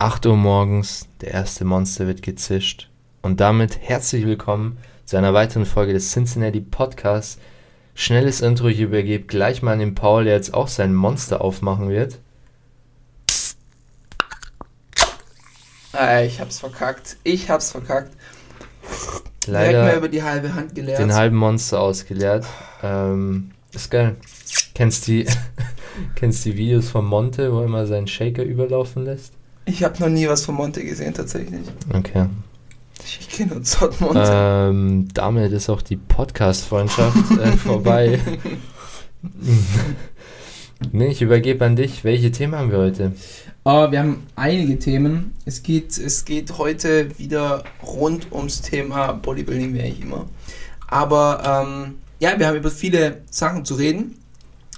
Acht Uhr morgens, der erste Monster wird gezischt. Und damit herzlich willkommen zu einer weiteren Folge des Cincinnati Podcasts. Schnelles Intro, ich übergebe gleich mal an den Paul, der jetzt auch sein Monster aufmachen wird. Ich hab's verkackt. Ich hab's verkackt. Leider Direkt über die halbe Hand geleert. den halben Monster ausgeleert. Ähm, ist geil. Kennst die, kennst die Videos von Monte, wo er immer seinen Shaker überlaufen lässt? Ich habe noch nie was von Monte gesehen, tatsächlich. Okay. Ich kenne uns Zott Monte. Ähm, damit ist auch die Podcast-Freundschaft äh, vorbei. nee, ich übergebe an dich. Welche Themen haben wir heute? Aber wir haben einige Themen. Es geht, es geht heute wieder rund ums Thema Bodybuilding, wie eigentlich immer. Aber ähm, ja, wir haben über viele Sachen zu reden,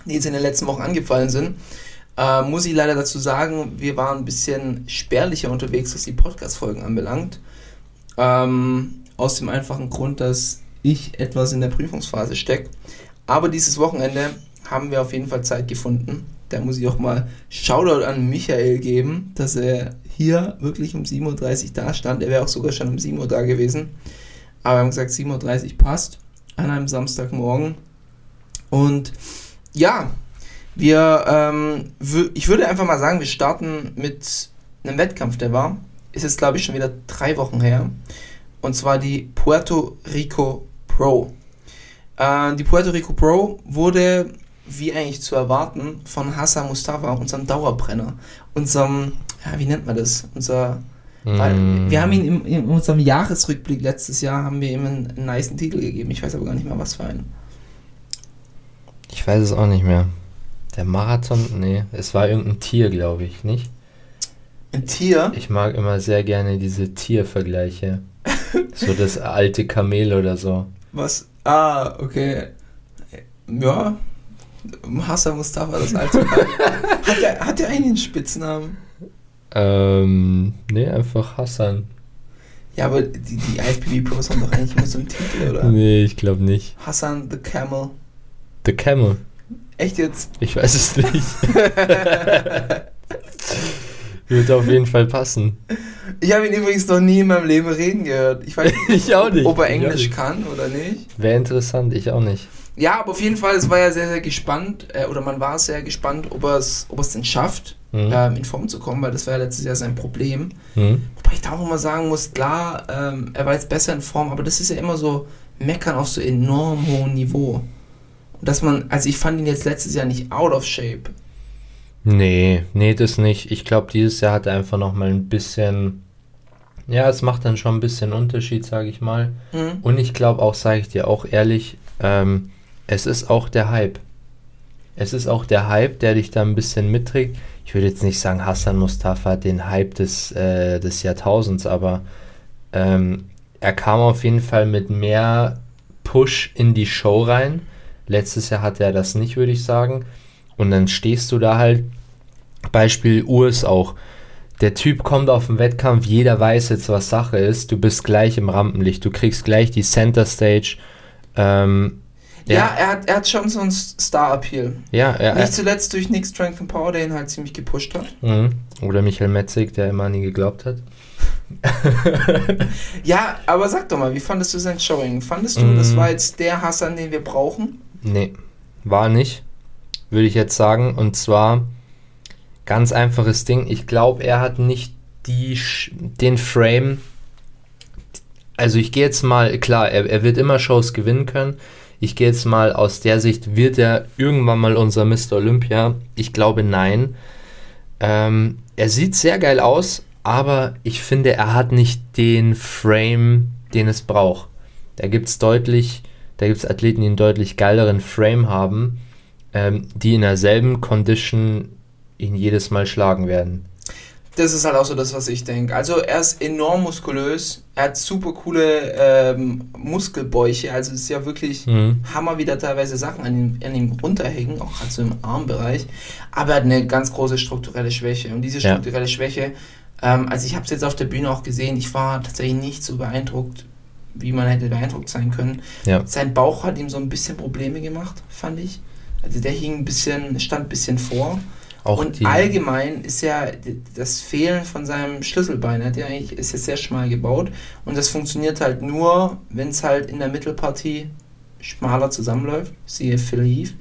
die uns in den letzten Wochen angefallen sind. Äh, muss ich leider dazu sagen, wir waren ein bisschen spärlicher unterwegs, was die Podcast-Folgen anbelangt. Ähm, aus dem einfachen Grund, dass ich etwas in der Prüfungsphase stecke. Aber dieses Wochenende haben wir auf jeden Fall Zeit gefunden. Da muss ich auch mal Shoutout an Michael geben, dass er hier wirklich um 7.30 Uhr da stand. Er wäre auch sogar schon um 7 Uhr da gewesen. Aber wir haben gesagt, 7.30 Uhr passt an einem Samstagmorgen. Und ja, wir, ähm, ich würde einfach mal sagen, wir starten mit einem Wettkampf, der war. Ist jetzt, glaube ich, schon wieder drei Wochen her. Und zwar die Puerto Rico Pro. Äh, die Puerto Rico Pro wurde, wie eigentlich zu erwarten, von Hassan Mustafa, unserem Dauerbrenner. Unserem, ja, wie nennt man das? Unser, weil Mm. wir haben ihn im, in unserem Jahresrückblick letztes Jahr, haben wir ihm einen, einen niceen Titel gegeben. Ich weiß aber gar nicht mehr, was für einen. Ich weiß es auch nicht mehr. Der Marathon? Nee, es war irgendein Tier, glaube ich, nicht? Ein Tier? Ich mag immer sehr gerne diese Tiervergleiche. so das alte Kamel oder so. Was? Ah, okay. Ja. Hassan Mustafa, das alte. hat, der, hat der eigentlich einen Spitznamen? Ähm, nee, einfach Hassan. Ja, aber die, die IFBB Pros haben doch eigentlich immer so einen Titel, oder? Nee, ich glaube nicht. Hassan the Camel. The Camel. Echt jetzt? Ich weiß es nicht. Würde auf jeden Fall passen. Ich habe ihn übrigens noch nie in meinem Leben reden gehört. Ich weiß nicht, Ich auch nicht. ob er Englisch kann oder nicht. Wäre interessant, ich auch nicht. Ja, aber auf jeden Fall, es war ja sehr, sehr gespannt, äh, oder man war sehr gespannt, ob er es ob denn schafft, Mhm. ähm, in Form zu kommen, weil das war ja letztes Jahr sein Problem. Hm? Wobei ich da auch immer sagen muss, klar, ähm, er war jetzt besser in Form, aber das ist ja immer so meckern auf so enorm hohem Niveau. Dass man, also ich fand ihn jetzt letztes Jahr nicht out of shape. Nee, nee, das nicht. Ich glaube, dieses Jahr hat er einfach noch mal ein bisschen. Ja, es macht dann schon ein bisschen Unterschied, sage ich mal. Mhm. Und ich glaube auch, sage ich dir auch ehrlich, ähm, es ist auch der Hype. Es ist auch der Hype, der dich da ein bisschen mitträgt. Ich würde jetzt nicht sagen, Hassan Mustafa hat den Hype des, äh, des Jahrtausends, aber ähm, er kam auf jeden Fall mit mehr Push in die Show rein. Letztes Jahr hatte er das nicht, würde ich sagen. Und dann stehst du da halt, Beispiel Urs auch. Der Typ kommt auf den Wettkampf, jeder weiß jetzt, was Sache ist. Du bist gleich im Rampenlicht, du kriegst gleich die Center Stage. Ähm, Ja, er, hat, er hat schon so einen Star-Appeal. ja, er, Nicht zuletzt durch Nick Strength and Power, der ihn halt ziemlich gepusht hat. Mhm. Oder Michael Metzig, der immer an ihn geglaubt hat. Ja, aber sag doch mal, wie fandest du sein Showing? Fandest du, das Mm. war jetzt der Hassan, den wir brauchen? Nee, war nicht, würde ich jetzt sagen. Und zwar ganz einfaches Ding. Ich glaube, er hat nicht die, den Frame. Also ich gehe jetzt mal, klar, er, er wird immer Shows gewinnen können. Ich gehe jetzt mal aus der Sicht, wird er irgendwann mal unser Mr. Olympia? Ich glaube nein. Ähm, er sieht sehr geil aus, aber ich finde, er hat nicht den Frame, den es braucht. Da gibt es deutlich, da gibt es Athleten, die einen deutlich geileren Frame haben. ähm, die in derselben Condition ihn jedes Mal schlagen werden. Das ist halt auch so das, was ich denke. Also er ist enorm muskulös, er hat super coole ähm, Muskelbäuche, also es ist ja wirklich Mhm. Hammer, wie da teilweise Sachen an ihm, an ihm runterhängen, auch gerade so im Armbereich. Aber er hat eine ganz große strukturelle Schwäche. Und diese Ja. strukturelle Schwäche, ähm, also ich habe es jetzt auf der Bühne auch gesehen, ich war tatsächlich nicht so beeindruckt, wie man hätte beeindruckt sein können. Ja. Sein Bauch hat ihm so ein bisschen Probleme gemacht, fand ich. Also der hing ein bisschen, stand ein bisschen vor. Auch und die, allgemein ist ja das Fehlen von seinem Schlüsselbein, er hat ja eigentlich, ist ja sehr schmal gebaut und das funktioniert halt nur, wenn es halt in der Mittelpartie schmaler zusammenläuft, siehe Phil Heath.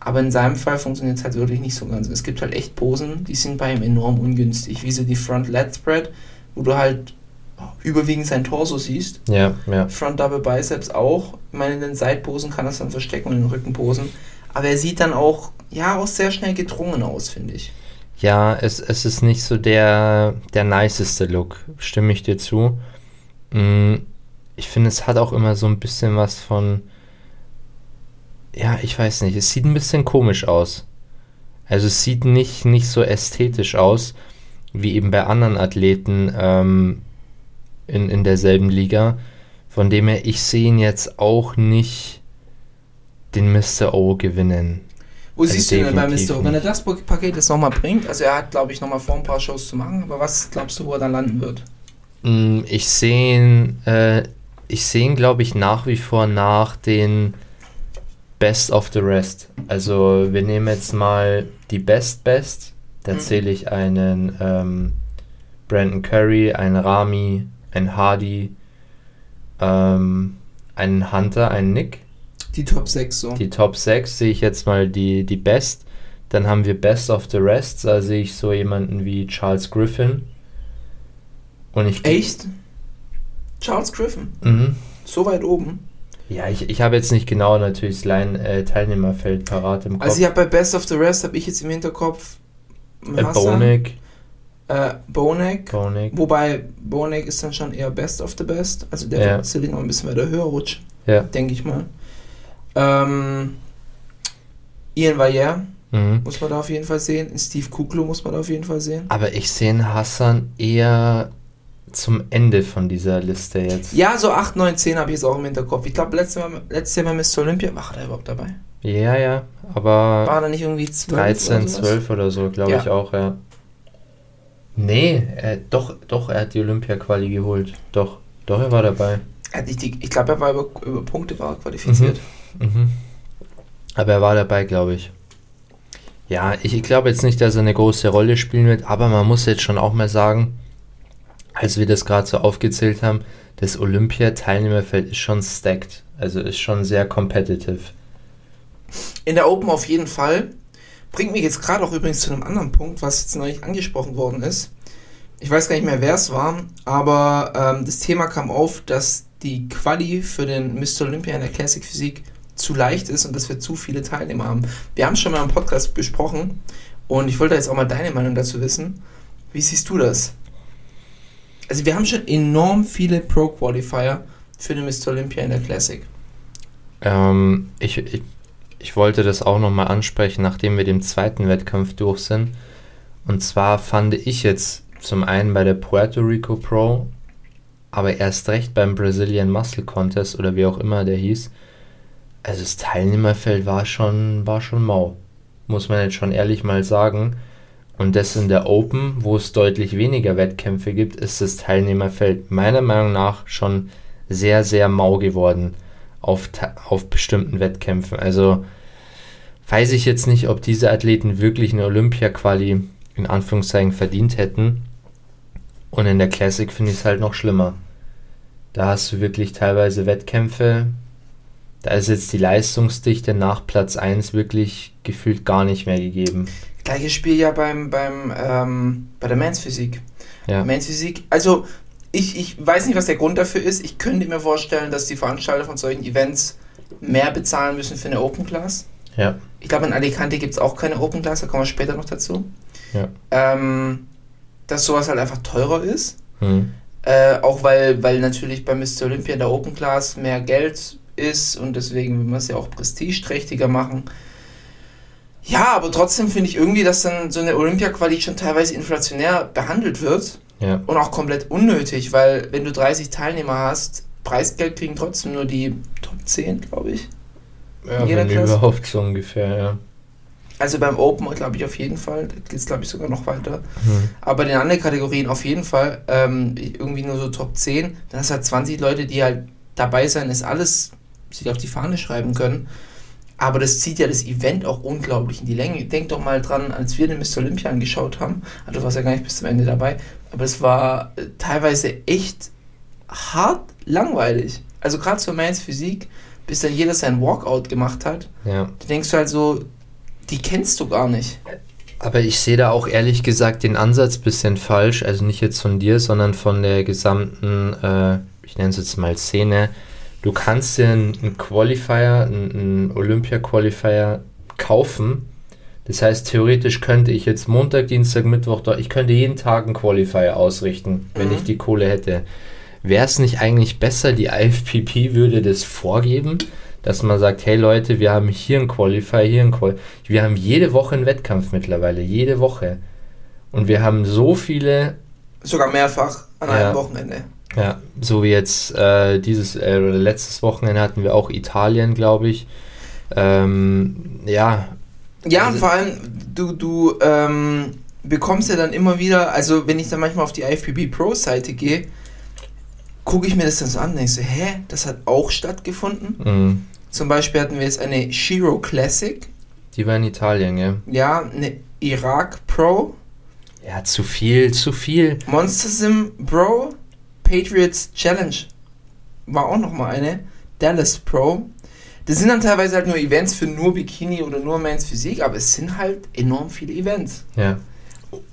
Aber in seinem Fall funktioniert es halt wirklich nicht so ganz. Es gibt halt echt Posen, die sind bei ihm enorm ungünstig, wie so die Front Lat Spread, wo du halt überwiegend sein Torso siehst. ja, ja. Front Double Biceps auch. Ich meine, in den Seitposen kann das dann verstecken und in den Rückenposen. Aber er sieht dann auch, ja, auch sehr schnell gedrungen aus, finde ich. Ja, es, es ist nicht so der, der niceste Look, stimme ich dir zu. Mm, Ich finde, es hat auch immer so ein bisschen was von. Ja, ich weiß nicht, es sieht ein bisschen komisch aus. Also es sieht nicht, nicht so ästhetisch aus, wie eben bei anderen Athleten ähm, in, in derselben Liga. Von dem her, ich sehe ihn jetzt auch nicht den Mr. O gewinnen. Wo Also siehst du ihn denn bei Mr. O? Wenn er das Paket jetzt nochmal bringt, also er hat, glaube ich, nochmal vor, ein paar Shows zu machen, aber was glaubst du, wo er dann landen wird? Mm, Ich sehe ihn, äh, ich sehe ihn, glaube ich, nach wie vor nach den Best of the Rest. Also wir nehmen jetzt mal die Best Best. Da Mhm. zähle ich einen ähm, Brandon Curry, einen Rami, einen Hardy, ähm, einen Hunter, einen Nick. Die Top 6 so. Die Top 6 sehe ich jetzt mal die, die Best. Dann haben wir Best of the Rest. Da sehe ich so jemanden wie Charles Griffin. Und ich Echt? Charles Griffin, Mhm. so weit oben. Ja, ich, ich habe jetzt nicht genau natürlich das Line, äh, Teilnehmerfeld parat im Kopf. Also ich habe bei Best of the Rest, habe ich jetzt im Hinterkopf äh, Bonek, äh, Bonek, Bonek. wobei Bonek ist dann schon eher Best of the Best, also der Ja. wird sicherlich noch ein bisschen weiter höher rutschen, Ja. denke ich mal. Ähm, Ian Valliere Mhm. muss man da auf jeden Fall sehen, Steve Kuklo muss man da auf jeden Fall sehen. Aber ich sehe Hassan eher zum Ende von dieser Liste jetzt. Ja, so 8, 9, 10 habe ich jetzt auch im Hinterkopf. Ich glaube, letztes, Mal- letztes Jahr bei Mr. Olympia, war er überhaupt dabei? Ja, ja, aber War er nicht irgendwie 12 13, oder sowas? 12 oder so, glaube Ja. ich auch, ja. Nee, äh, doch, doch, er hat die Olympia-Quali geholt. Doch, doch, er war dabei. Er hat nicht die, ich glaube, er war über, über Punkte war er qualifiziert. Mhm. Aber er war dabei, glaube ich. Ja, ich, ich glaube jetzt nicht, dass er eine große Rolle spielen wird, aber man muss jetzt schon auch mal sagen, als wir das gerade so aufgezählt haben, das Olympia-Teilnehmerfeld ist schon stacked. Also ist schon sehr competitive. In der Open auf jeden Fall. Bringt mich jetzt gerade auch übrigens zu einem anderen Punkt, was jetzt neulich angesprochen worden ist. Ich weiß gar nicht mehr, wer es war, aber ähm, das Thema kam auf, dass die Quali für den Mr. Olympia in der Classic Physik zu leicht ist und dass wir zu viele Teilnehmer haben. Wir haben es schon mal im Podcast besprochen und ich wollte jetzt auch mal deine Meinung dazu wissen. Wie siehst du das? Also wir haben schon enorm viele Pro-Qualifier für den Mr. Olympia in der Classic. Ähm, ich, ich, ich wollte das auch nochmal ansprechen, nachdem wir dem zweiten Wettkampf durch sind. Und zwar fand ich jetzt zum einen bei der Puerto Rico Pro, aber erst recht beim Brazilian Muscle Contest oder wie auch immer der hieß. Also das Teilnehmerfeld war schon, war schon mau. Muss man jetzt schon ehrlich mal sagen. Und das in der Open, wo es deutlich weniger Wettkämpfe gibt, ist das Teilnehmerfeld meiner Meinung nach schon sehr, sehr mau geworden auf, auf bestimmten Wettkämpfen. Also weiß ich jetzt nicht, ob diese Athleten wirklich eine Olympia-Quali in Anführungszeichen verdient hätten. Und in der Classic finde ich es halt noch schlimmer. Da hast du wirklich teilweise Wettkämpfe, da ist jetzt die Leistungsdichte nach Platz 1 wirklich gefühlt gar nicht mehr gegeben. Gleiches Spiel ja beim, beim, ähm, bei der Men's Physik. Ja. Men's Physik, also ich, ich weiß nicht, was der Grund dafür ist. Ich könnte mir vorstellen, dass die Veranstalter von solchen Events mehr bezahlen müssen für eine Open Class. Ja. Ich glaube, in Alicante gibt es auch keine Open Class, da kommen wir später noch dazu. Ja. Ähm, dass sowas halt einfach teurer ist. Hm. Äh, auch weil, weil natürlich bei Mr. Olympia in der Open Class mehr Geld ist und deswegen will man es ja auch prestigeträchtiger machen. Ja, aber trotzdem finde ich irgendwie, dass dann so eine Olympia-Quali schon teilweise inflationär behandelt wird Ja. und auch komplett unnötig, weil wenn du 30 Teilnehmer hast, Preisgeld kriegen trotzdem nur die Top 10, glaube ich. ja jeder wenn Klasse? überhaupt so ungefähr, ja. Also beim Open glaube ich auf jeden Fall, da geht es glaube ich sogar noch weiter. Hm. Aber in den anderen Kategorien auf jeden Fall ähm, irgendwie nur so Top 10. Dann hast du halt 20 Leute, die halt dabei sein, ist alles sich auf die Fahne schreiben können. Aber das zieht ja das Event auch unglaublich in die Länge. Denk doch mal dran, als wir den Mr. Olympia angeschaut haben, also du warst ja gar nicht bis zum Ende dabei, aber es war äh, teilweise echt hart langweilig. Also gerade zur Mains Physik, bis dann jeder sein Walkout gemacht hat, ja. da denkst du halt so, die kennst du gar nicht. Aber ich sehe da auch ehrlich gesagt den Ansatz bisschen falsch. Also nicht jetzt von dir, sondern von der gesamten, äh, ich nenne es jetzt mal Szene. Du kannst dir einen, Qualifier, einen, Olympia-Qualifier kaufen. Das heißt, theoretisch könnte ich jetzt Montag, Dienstag, Mittwoch, da- ich könnte jeden Tag einen Qualifier ausrichten, wenn Mhm. ich die Kohle hätte. Wäre es nicht eigentlich besser, die IFPP würde das vorgeben, dass man sagt, hey Leute, wir haben hier einen Qualifier, hier einen Qualifier. Wir haben jede Woche einen Wettkampf mittlerweile, jede Woche. Und wir haben so viele, Sogar mehrfach an Ja. einem Wochenende. Ja, so wie jetzt äh, dieses äh, oder letztes Wochenende hatten wir auch Italien, glaube ich. Ähm, ja, Ja, und Also- vor allem, du, du ähm, bekommst ja dann immer wieder, also wenn ich dann manchmal auf die IFBB Pro-Seite gehe, gucke ich mir das dann so an und denke so, hä, das hat auch stattgefunden. mh, Zum Beispiel hatten wir jetzt eine Shiro Classic, die war in Italien, ja. ja, eine Irak Pro, Ja, zu viel, zu viel. Monster Sim Bro, Patriots Challenge war auch nochmal eine, Dallas Pro. Das sind dann teilweise halt nur Events für nur Bikini oder nur Men's Physik, aber es sind halt enorm viele Events. Ja.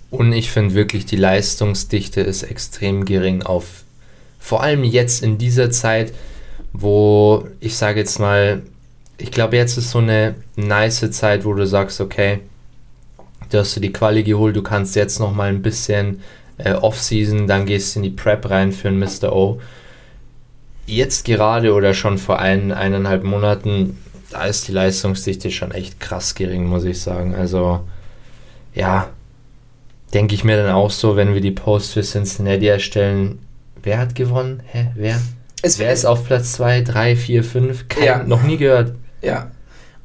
Und ich finde wirklich, die Leistungsdichte ist extrem gering auf, vor allem jetzt in dieser Zeit, wo ich sage jetzt mal, ich glaube, jetzt ist so eine nice Zeit, wo du sagst, okay, du hast dir die Quali geholt, du kannst jetzt noch mal ein bisschen äh, Off-Season, dann gehst du in die Prep rein für einen Mr. O. Jetzt gerade oder schon vor ein, eineinhalb Monaten, da ist die Leistungsdichte schon echt krass gering, muss ich sagen. Also, ja, denke ich mir dann auch so, wenn wir die Post für Cincinnati erstellen, wer hat gewonnen? Hä, wer? Es Wer ist auf Platz 2, 3, 4, 5? Kein, Ja. Noch nie gehört. Ja.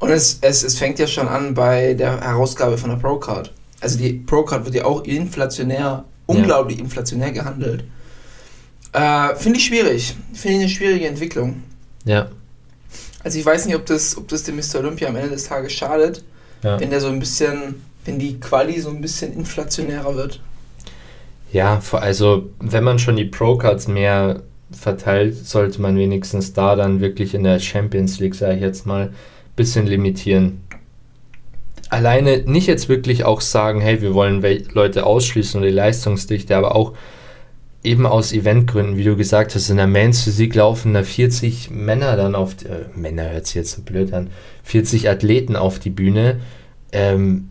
Und es, es, es fängt ja schon an bei der Herausgabe von der Pro-Card. Also die Pro-Card wird ja auch inflationär, unglaublich inflationär gehandelt. Äh, Finde ich schwierig. Finde ich eine schwierige Entwicklung. Ja. Also ich weiß nicht, ob das, ob das dem Mr. Olympia am Ende des Tages schadet, Ja. wenn der so ein bisschen, wenn die Quali so ein bisschen inflationärer wird. Ja, also wenn man schon die Pro-Cards mehr verteilt, sollte man wenigstens da dann wirklich in der Champions League, sage ich jetzt mal, bisschen limitieren. Alleine nicht jetzt wirklich auch sagen, hey, wir wollen Leute ausschließen oder die Leistungsdichte, aber auch eben aus Eventgründen, wie du gesagt hast, in der Men's Physik laufen da 40 Männer dann auf, die- äh, Männer hört sich jetzt so blöd an, 40 Athleten auf die Bühne. Ähm,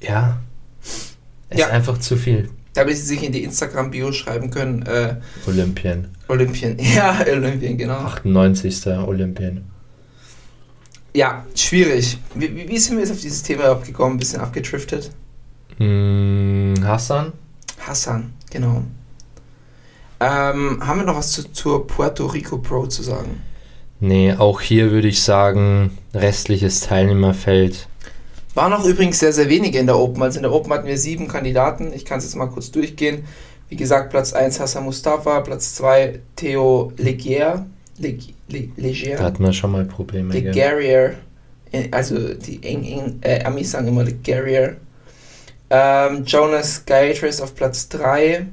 ja, es Ja. ist einfach zu viel. Damit sie sich in die Instagram-Bio schreiben können, äh, Olympien. Olympien. Ja, Olympien, genau. 98. Olympien. Ja, schwierig. Wie, wie- wie sind wir jetzt auf dieses Thema überhaupt gekommen? Ein bisschen abgetriftet. Hm, Hassan? Hassan, genau. Ähm, haben wir noch was zu, zur Puerto Rico Pro zu sagen? Nee, auch hier würde ich sagen, restliches Teilnehmerfeld. Waren auch übrigens sehr, sehr wenige in der Open. Also in der Open hatten wir sieben Kandidaten. Ich kann es jetzt mal kurz durchgehen. Wie gesagt, Platz 1 Hassan Mustafa, Platz 2 Theo Legier. Leg, Le, Legier. Da hatten wir schon mal Probleme. Äh, Also die Eng, Eng, äh, Amis sagen immer Legarier. Ähm, Jonas Gaetris auf Platz 3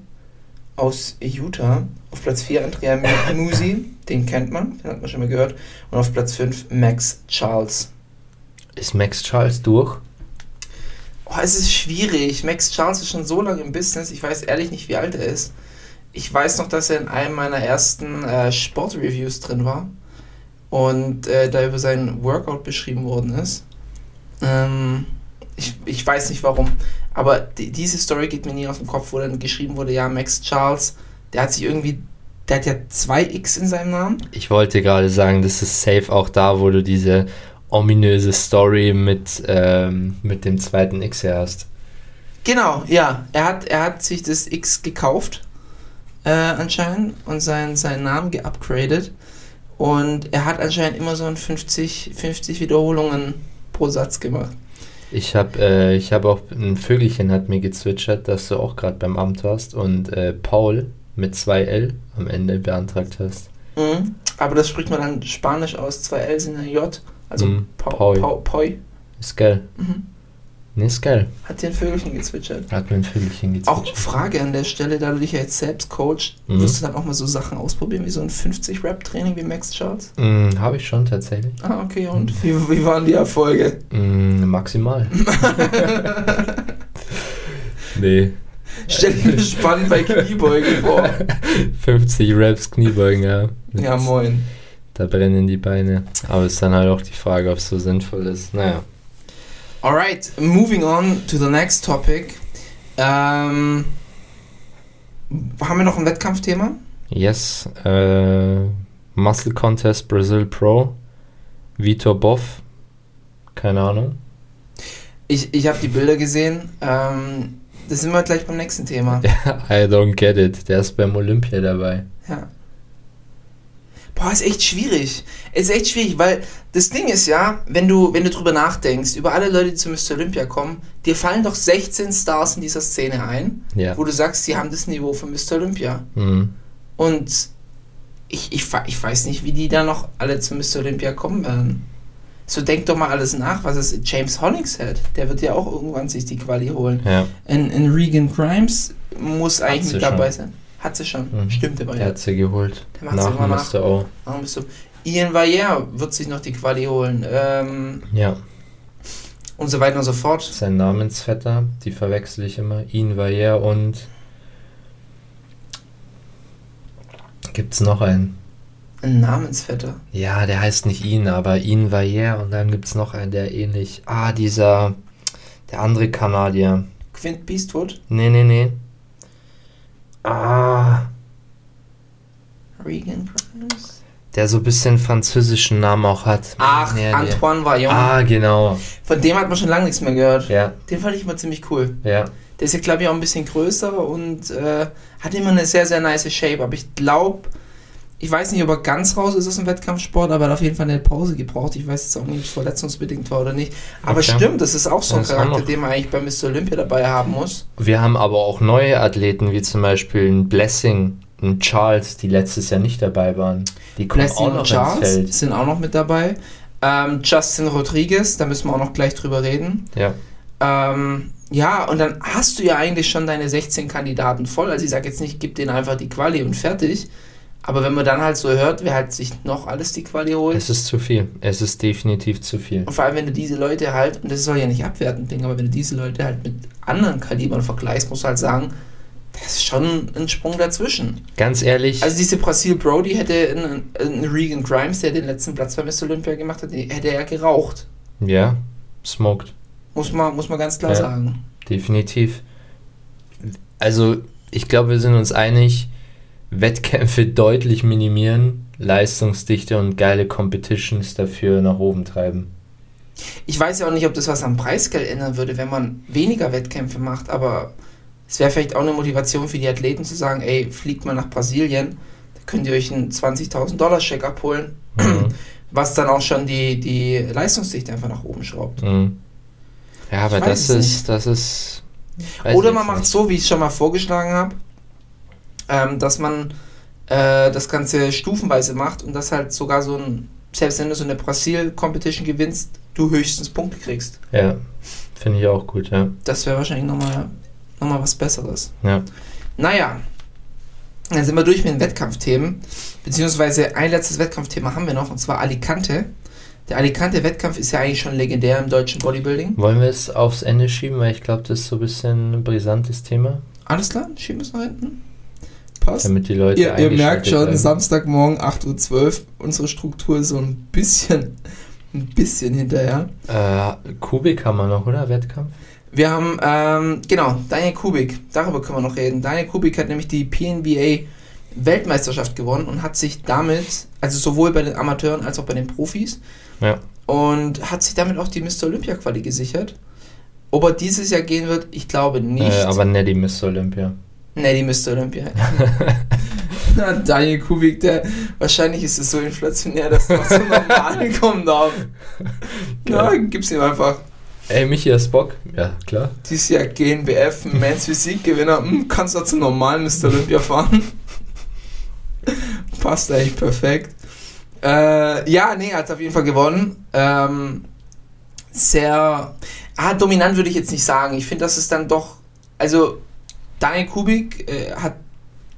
aus Utah. Auf Platz 4 Andrea Mu- Musi, den kennt man, den hat man schon mal gehört. Und auf Platz 5 Max Charles. Ist Max Charles durch? Oh, es ist schwierig. Max Charles ist schon so lange im Business. Ich weiß ehrlich nicht, wie alt er ist. Ich weiß noch, dass er in einem meiner ersten äh, Sportreviews drin war und äh, da über seinen Workout beschrieben worden ist. Ähm, ich, ich weiß nicht warum, aber die, diese Story geht mir nie aus dem Kopf, wo dann geschrieben wurde, ja, Max Charles, der hat sich irgendwie, der hat ja zwei X in seinem Namen. Ich wollte gerade sagen, das ist safe auch da, wo du diese ominöse Story mit, ähm, mit dem zweiten X hast. Genau, ja. Er hat, er hat sich das X gekauft, äh, anscheinend, und seinen, seinen Namen geupgradet. Und er hat anscheinend immer so ein 50, 50 Wiederholungen pro Satz gemacht. Ich habe äh, ich hab auch, ein Vögelchen hat mir gezwitschert, dass du auch gerade beim Amt warst und äh, Paul mit 2L am Ende beantragt hast. Mhm. Aber das spricht man dann Spanisch aus. Zwei L sind ein J. Also Mhm, Pau, Paul. Pau, Poi. Ist geil. Mhm. Nee, ist geil. Hat dir ein Vögelchen gezwitschert. Hat mir ein Vögelchen Auch gezwitschert. Frage an der Stelle, da du dich ja jetzt selbst coachst, Mhm. wirst du dann auch mal so Sachen ausprobieren, wie so ein 50-Rap-Training wie Max Charles? Mm, habe ich schon tatsächlich. Ah, okay, und wie, wie waren die Erfolge? Mm, maximal. nee. Stell dir spannend bei Kniebeugen vor. 50 Raps Kniebeugen, ja. Ja, moin. Da brennen die Beine. Aber ist dann halt auch die Frage, ob es so sinnvoll ist. Naja. Alright, moving on to the next topic. Ähm, haben wir noch ein Wettkampfthema? Yes. Äh, Muscle Contest Brazil Pro. Vitor Boff. Keine Ahnung. Ich, ich habe die Bilder gesehen. Ähm, das sind wir gleich beim nächsten Thema. I don't get it. Der ist beim Olympia dabei. Ja. Boah, ist echt schwierig. Ist echt schwierig, weil das Ding ist ja, wenn du, wenn du drüber nachdenkst, über alle Leute, die zu Mr. Olympia kommen, dir fallen doch 16 Stars in dieser Szene ein, Ja. wo du sagst, sie haben das Niveau von Mr. Olympia. Mhm. Und ich, ich, ich weiß nicht, wie die da noch alle zu Mr. Olympia kommen werden. So denk doch mal alles nach, was es James Hollingshead, der wird ja auch irgendwann sich die Quali holen. Ja. In, in Regan Grimes muss eigentlich mit dabei sein. Hat sie schon. Mhm. Stimmt Der ja. hat sie geholt. Der macht sie Nach immer nach. Mr. O. Warum bist du? Ian Valliere wird sich noch die Quali holen. Ähm, Ja. und so weiter und so fort. Sein Namensvetter, die verwechsel ich immer. Ian Valliere und. Gibt's noch einen? Ein Namensvetter. Ja, der heißt nicht Ian, aber Ian Valliere und dann gibt's noch einen, der ähnlich. Ah, dieser. Der andere Kanadier. Quint Beastwood. Nee, nee, nee. Ah, Regan Grimes. der so ein bisschen französischen Namen auch hat. Ach, der- Antoine Vaillant. Ah, genau. Von dem hat man schon lange nichts mehr gehört. Ja, Den fand ich immer ziemlich cool. ja. Der ist ja, glaube ich, auch ein bisschen größer und äh, hat immer eine sehr, sehr nice Shape. Aber ich glaube, ich weiß nicht, ob er ganz raus ist aus dem Wettkampfsport, aber er hat auf jeden Fall eine Pause gebraucht. Ich weiß jetzt auch nicht, ob es verletzungsbedingt war oder nicht. Aber Okay. stimmt, das ist auch so ein Das Charakter, den man eigentlich bei Mr. Olympia dabei haben muss. Wir haben aber auch neue Athleten, wie zum Beispiel ein Blessing, ein Charles, die letztes Jahr nicht dabei waren. Die kommen Blessing auch noch und Charles sind auch noch mit dabei. Ähm, Justin Rodriguez, da müssen wir auch noch gleich drüber reden. Ja, Ähm, ja, und dann hast du ja eigentlich schon deine 16 Kandidaten voll. Also ich sage jetzt nicht, gib denen einfach die Quali und fertig. Aber wenn man dann halt so hört, wer halt sich noch alles die Quali holt. es ist zu viel. Es ist definitiv zu viel. Und vor allem, wenn du diese Leute halt, und das soll ja nicht abwertend klingen, aber wenn du diese Leute halt mit anderen Kalibern vergleichst, musst du halt sagen, das ist schon ein Sprung dazwischen. Ganz ehrlich, Also diese Brasil Brody hätte einen, einen Regan Grimes, der den letzten Platz bei Mr. Olympia gemacht hat, hätte er geraucht. ja, smoked. Muss man, muss man ganz klar Ja. sagen. Definitiv. Also, ich glaube, wir sind uns einig, Wettkämpfe deutlich minimieren, Leistungsdichte und geile Competitions dafür nach oben treiben. Ich weiß ja auch nicht, ob das was am Preisgeld ändern würde, wenn man weniger Wettkämpfe macht, aber es wäre vielleicht auch eine Motivation für die Athleten zu sagen, ey, fliegt mal nach Brasilien, da könnt ihr euch einen 20.000 Dollar Scheck abholen, Mhm. was dann auch schon die, die Leistungsdichte einfach nach oben schraubt. Mhm. Ja, aber das ist, das ist. Oder man macht so, wie ich es schon mal vorgeschlagen habe, ähm, dass man äh, das Ganze stufenweise macht und das halt sogar so ein, selbst wenn du so eine Brasil-Competition gewinnst, du höchstens Punkte kriegst. Ja, finde ich auch gut, ja. Das wäre wahrscheinlich nochmal noch mal was Besseres. Ja. Naja, dann sind wir durch mit den Wettkampfthemen. Beziehungsweise ein letztes Wettkampfthema haben wir noch, und zwar Alicante. Der Alicante-Wettkampf ist ja eigentlich schon legendär im deutschen Bodybuilding. Wollen wir es aufs Ende schieben, weil ich glaube, das ist so ein bisschen ein brisantes Thema, Alles klar, schieben wir es nach hinten. Passt. damit die Leute Ihr, ihr merkt schon, bleiben. Samstagmorgen 8.12 Uhr, unsere Struktur ist so ein bisschen, ein bisschen hinterher. Äh, Kubik haben wir noch, oder? Wettkampf? Wir haben, ähm, genau, Daniel Kubik, darüber können wir noch reden. Daniel Kubik hat nämlich die PNBA Weltmeisterschaft gewonnen und hat sich damit, also sowohl bei den Amateuren als auch bei den Profis, Ja. und hat sich damit auch die Mr. Olympia Quali gesichert. Ob er dieses Jahr gehen wird, ich glaube nicht. Äh, aber Neddy Mr. Olympia. Ne, die Mr. Olympia. Na, Daniel Kubik, der wahrscheinlich ist es so inflationär, dass er so normal kommen darf. Ja, gib's ihm einfach. Ey, Michi, hast Bock? Ja, klar. Dieses Jahr GNBF, Men's Physik-Gewinner, hm, kannst du zum normalen Mr. Olympia fahren? Passt eigentlich perfekt. Äh, ja, nee, er hat auf jeden Fall gewonnen. Ähm, sehr, ah, dominant würde ich jetzt nicht sagen. Ich finde, das ist dann doch, also Daniel Kubik äh, hat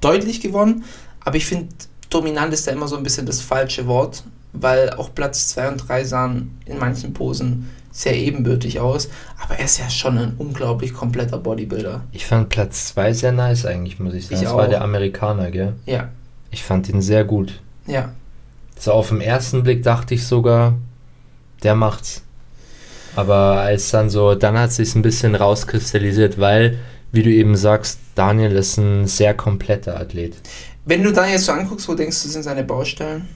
deutlich gewonnen, aber ich finde, dominant ist da immer so ein bisschen das falsche Wort, weil auch Platz 2 und 3 sahen in manchen Posen sehr ebenbürtig aus, aber er ist ja schon ein unglaublich kompletter Bodybuilder. Ich fand Platz 2 sehr nice eigentlich, muss ich sagen. Ich das war auch. der Amerikaner, gell? Ja, Ich fand ihn sehr gut. ja. So auf den ersten Blick dachte ich sogar, der macht's. Aber als dann so, dann hat sich's ein bisschen rauskristallisiert, weil, wie du eben sagst, Daniel ist ein sehr kompletter Athlet. Wenn du Daniel jetzt so anguckst, wo denkst du, sind seine Baustellen?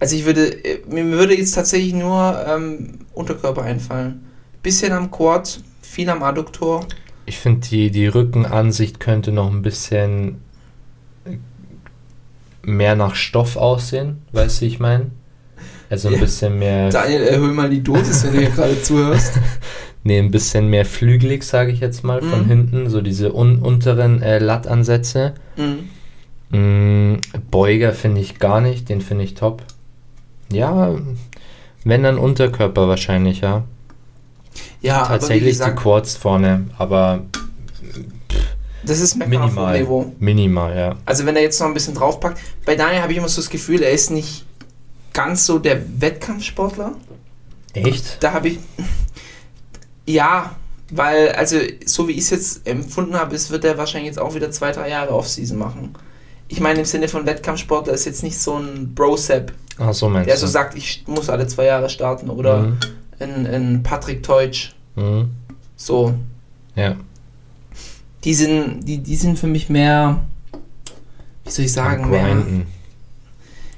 Also ich würde, äh, mir würde jetzt tatsächlich nur ähm, Unterkörper einfallen. Bisschen am Quad, viel am Adduktor. Ich finde, die, die Rückenansicht könnte noch ein bisschen mehr nach Stoff aussehen, weißt du, ich meine? Also ein Ja. bisschen mehr, Daniel, erhöhe mal die Dosis, wenn du hier gerade zuhörst. nee, ein bisschen mehr flügelig, sage ich jetzt mal, von Mhm. hinten, so diese un unteren äh, Lattansätze. Mhm. Mm, Beuger finde ich gar nicht, den finde ich top. Ja, wenn dann Unterkörper wahrscheinlich, ja. Ja, Tatsächlich die gesagt, Quads vorne, aber das ist minimal. Niveau. Minimal, ja. Also wenn er jetzt noch ein bisschen draufpackt. Bei Daniel habe ich immer so das Gefühl, er ist nicht ganz so der Wettkampfsportler. Echt? Da habe ich. Ja, weil, also, so wie ich es jetzt empfunden habe, wird er wahrscheinlich jetzt auch wieder zwei, drei Jahre Off-Season machen. Ich meine, im Sinne von Wettkampfsportler ist jetzt nicht so ein Bro-Sap, Ach so meinst der du. so sagt, ich muss alle zwei Jahre starten. Oder Mhm. ein, ein Patrick Teutsch. Mhm. So. Ja. Die sind, die, die sind für mich mehr. Wie soll ich sagen? Mehr.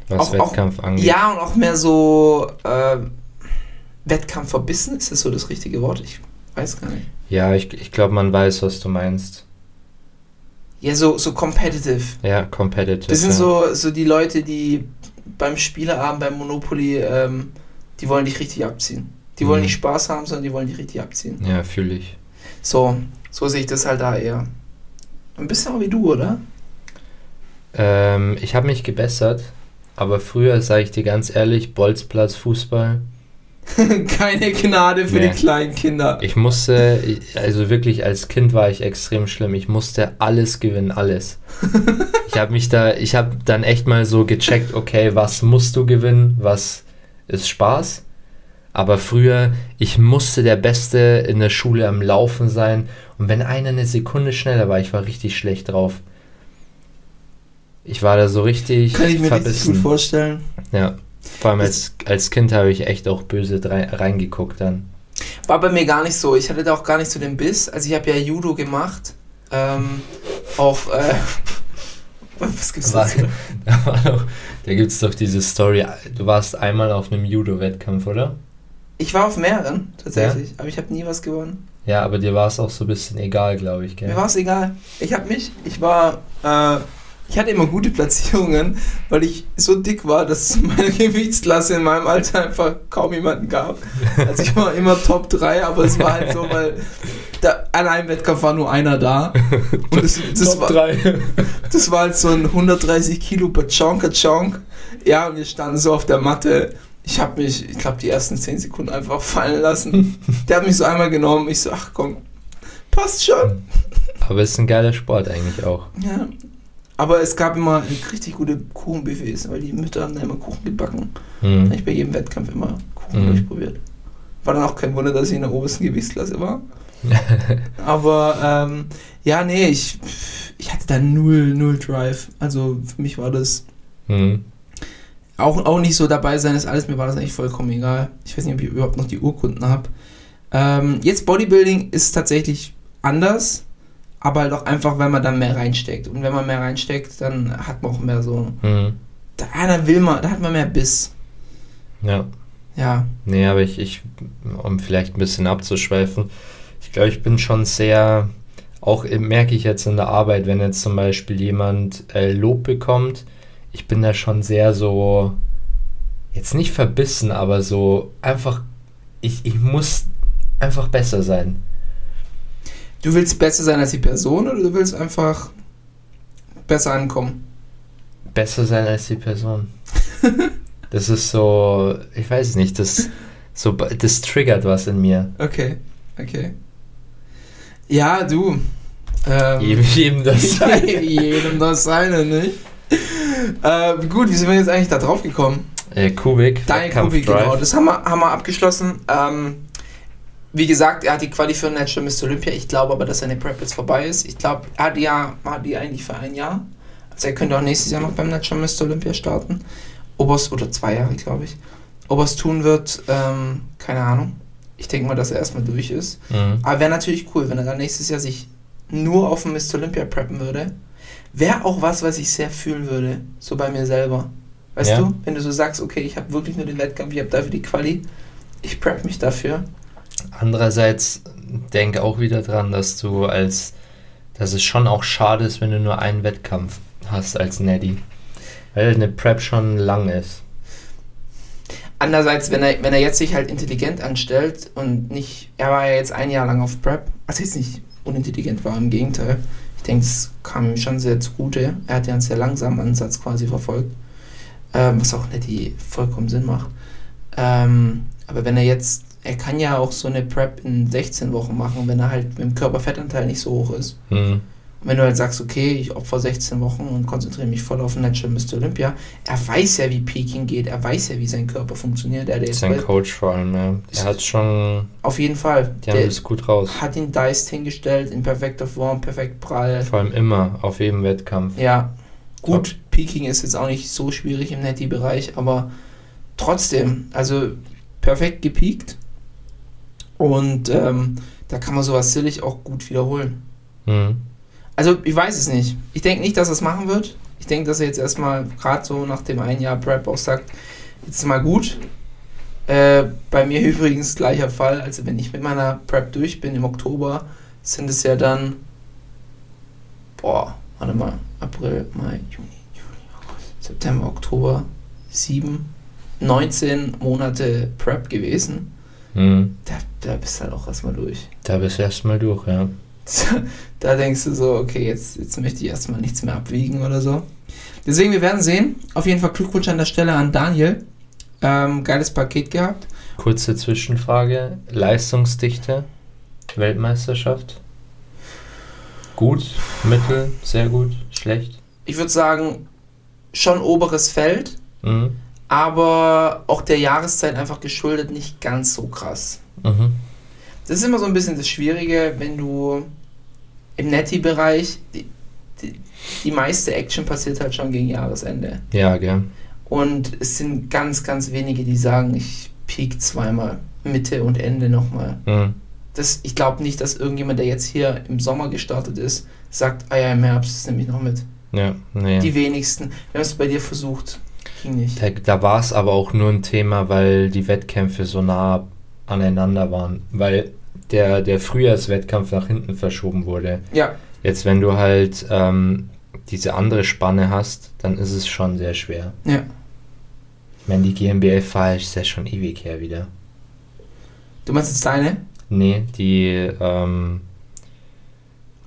Was Auch- auch- Wettkampf angeht. Ja, und auch mehr so äh, Wettkampf verbissen, ist das so das richtige Wort? Ich weiß gar nicht. Ja, ich, ich glaube, man weiß, was du meinst. Ja, so, so competitive. Ja, competitive. Das sind ja. so, so die Leute, die beim Spieleabend, beim Monopoly, ähm, die wollen dich richtig abziehen. Die wollen Mhm. nicht Spaß haben, sondern die wollen dich richtig abziehen. Ja, fühle ich. So, so sehe ich das halt da eher. Ein bisschen auch wie du, oder? Ähm, ich habe mich gebessert, aber früher, sage ich dir ganz ehrlich, Bolzplatz, Fußball. Keine Gnade für Nee. die kleinen Kinder. Ich musste, also wirklich als Kind war ich extrem schlimm. Ich musste alles gewinnen, alles. Ich habe mich da, ich habe dann echt mal so gecheckt, okay, was musst du gewinnen, was ist Spaß. Aber früher, ich musste der Beste in der Schule am Laufen sein. Und wenn einer eine Sekunde schneller war, ich war richtig schlecht drauf. Ich war da so richtig Kann ich mir richtig verbissen. gut vorstellen. Ja. Vor allem als, als Kind habe ich echt auch böse reingeguckt dann. War bei mir gar nicht so. Ich hatte da auch gar nicht so den Biss. Also ich habe ja Judo gemacht. Ähm, auch, äh, was gibt's War-? Da, war doch, da gibt es doch diese Story. Du warst einmal auf einem Judo-Wettkampf, oder? Ich war auf mehreren, tatsächlich. Aber ich habe nie was gewonnen. Ja, aber dir war es auch so ein bisschen egal, glaube ich, gell? Mir war es egal. Ich habe mich, ich war, äh, ich hatte immer gute Platzierungen, weil ich so dick war, dass es meine Gewichtsklasse in meinem Alter einfach kaum jemanden gab. Also ich war immer Top 3, aber es war halt so, weil da, an einem Wettkampf war nur einer da. Und das, das, war, drei. das war halt so ein 130 Kilo Pachonka Chonk. Ja, und wir standen so auf der Matte. Ich habe mich, ich glaube, die ersten 10 Sekunden einfach fallen lassen. Der hat mich so einmal genommen. Ich so, ach komm, passt schon. Aber es ist ein geiler Sport eigentlich auch. Ja. Aber es gab immer richtig gute Kuchenbuffets, weil die Mütter haben da immer Kuchen gebacken. Da Mhm. habe ich bei jedem Wettkampf immer Kuchen Mhm. durchprobiert. War dann auch kein Wunder, dass ich in der obersten Gewichtsklasse war. Aber ähm, ja, nee, ich, ich hatte da null, null Drive. Also für mich war das Mhm. auch, auch nicht so dabei sein, ist alles, mir war das eigentlich vollkommen egal. Ich weiß nicht, ob ich überhaupt noch die Urkunden habe. Ähm, jetzt Bodybuilding ist tatsächlich anders, aber halt auch einfach, weil man dann mehr reinsteckt. Und wenn man mehr reinsteckt, dann hat man auch mehr so. Mhm. Da, da will man, da hat man mehr Biss. Ja. Ja. Nee, aber ich, ich, um vielleicht ein bisschen abzuschweifen, ich glaube, ich bin schon sehr, auch merke ich jetzt in der Arbeit, wenn jetzt zum Beispiel jemand äh, Lob bekommt, ich bin da schon sehr so, jetzt nicht verbissen, aber so einfach, ich, ich muss einfach besser sein. Du willst besser sein als die Person oder du willst einfach besser ankommen? Besser sein als die Person. Das ist so, ich weiß nicht, das, so, das triggert was in mir. Okay, okay. Ja, du. Ähm, Jedem, jedem das sein. jedem das seine, nicht? Äh, gut, wie sind wir jetzt eigentlich da drauf gekommen? Äh, Kubik, Wettkampf Kubik, genau. Das haben wir, haben wir abgeschlossen. Ähm, wie gesagt, er hat die Quali für Natural Mr. Olympia. Ich glaube aber, dass seine Prep jetzt vorbei ist. Ich glaube, er hat die, ja, hat die eigentlich für ein Jahr. Also er könnte auch nächstes Jahr noch beim Natural Mr. Olympia starten. Ob er es, oder zwei Jahre, glaube ich. Ob er es tun wird, ähm, keine Ahnung. Ich denke mal, dass er erstmal durch ist. Mhm. Aber wäre natürlich cool, wenn er dann nächstes Jahr sich nur auf den Mr. Olympia preppen würde. Wäre auch was, was ich sehr fühlen würde. So bei mir selber. Weißt Ja. du? Wenn du so sagst, okay, ich habe wirklich nur den Wettkampf, ich habe dafür die Quali. Ich prep mich dafür. Andererseits denk auch wieder dran, dass du als, dass es schon auch schade ist, wenn du nur einen Wettkampf hast als Neddy. Weil eine Prep schon lang ist. Andererseits, wenn er, wenn er jetzt sich halt intelligent anstellt und nicht, er war ja jetzt ein Jahr lang auf Prep, also jetzt nicht unintelligent war, im Gegenteil. Ich denke, es kam ihm schon sehr zugute. Er hat ja einen sehr langsamen Ansatz quasi verfolgt, ähm, was auch nicht die vollkommen Sinn macht. Ähm, aber wenn er jetzt, er kann ja auch so eine Prep in 16 Wochen machen, wenn er halt mit dem Körperfettanteil nicht so hoch ist. Hm. Und wenn du halt sagst, okay, ich opfer 16 Wochen und konzentriere mich voll auf Natural Mr. Olympia, er weiß ja, wie Peking geht, er weiß ja, wie sein Körper funktioniert. Er jetzt Sein Welt- Coach vor allem, ja. Er hat schon, auf jeden Fall. die haben Der das gut raus. hat ihn diced hingestellt, in perfekter Form, perfekt prall. Vor allem immer, auf jedem Wettkampf. Ja, gut, Peking ist jetzt auch nicht so schwierig im Netty-Bereich, aber trotzdem, also perfekt gepiekt. Und ähm, da kann man sowas sicherlich auch gut wiederholen. Hm. Also, ich weiß es nicht. Ich denke nicht, dass er es machen wird. Ich denke, dass er jetzt erstmal gerade so nach dem ein Jahr Prep auch sagt, jetzt ist mal gut. Äh, bei mir übrigens gleicher Fall. Also, wenn ich mit meiner Prep durch bin im Oktober, sind es ja dann, boah, warte mal, April, Mai, Juni, Juli, August, September, Oktober, sieben, 19 Monate Prep gewesen. Hm. Da, da bist du halt auch erstmal durch. Da bist du erstmal durch, ja. Da denkst du so, okay, jetzt, jetzt möchte ich erstmal nichts mehr abwiegen oder so. Deswegen, wir werden sehen. Auf jeden Fall Glückwunsch an der Stelle an Daniel. Ähm, geiles Paket gehabt. Kurze Zwischenfrage. Leistungsdichte, Weltmeisterschaft. Gut, mittel, sehr gut, schlecht. Ich würde sagen, schon oberes Feld, Mhm. Aber auch der Jahreszeit einfach geschuldet nicht ganz so krass. Mhm. Das ist immer so ein bisschen das Schwierige, wenn du im Netty-Bereich, die, die, die meiste Action passiert halt schon gegen Jahresende. Ja, gell. Und es sind ganz, ganz wenige, die sagen, ich peak zweimal, Mitte und Ende nochmal. Mhm. Das, ich glaube nicht, dass irgendjemand, der jetzt hier im Sommer gestartet ist, sagt, ah ja, im Herbst, nehme ich noch mit. Ja, nee. Die wenigsten. Wir haben es bei dir versucht. Ging nicht. Da, da war es aber auch nur ein Thema, weil die Wettkämpfe so nah aneinander waren. Weil der, der Frühjahrswettkampf nach hinten verschoben wurde. Ja, Jetzt, wenn du halt ähm, diese andere Spanne hast, dann ist es schon sehr schwer. ja. Ich meine, die GmbF-Wahl ist ja schon ewig her wieder. Du meinst jetzt deine? Nee, die. Ähm,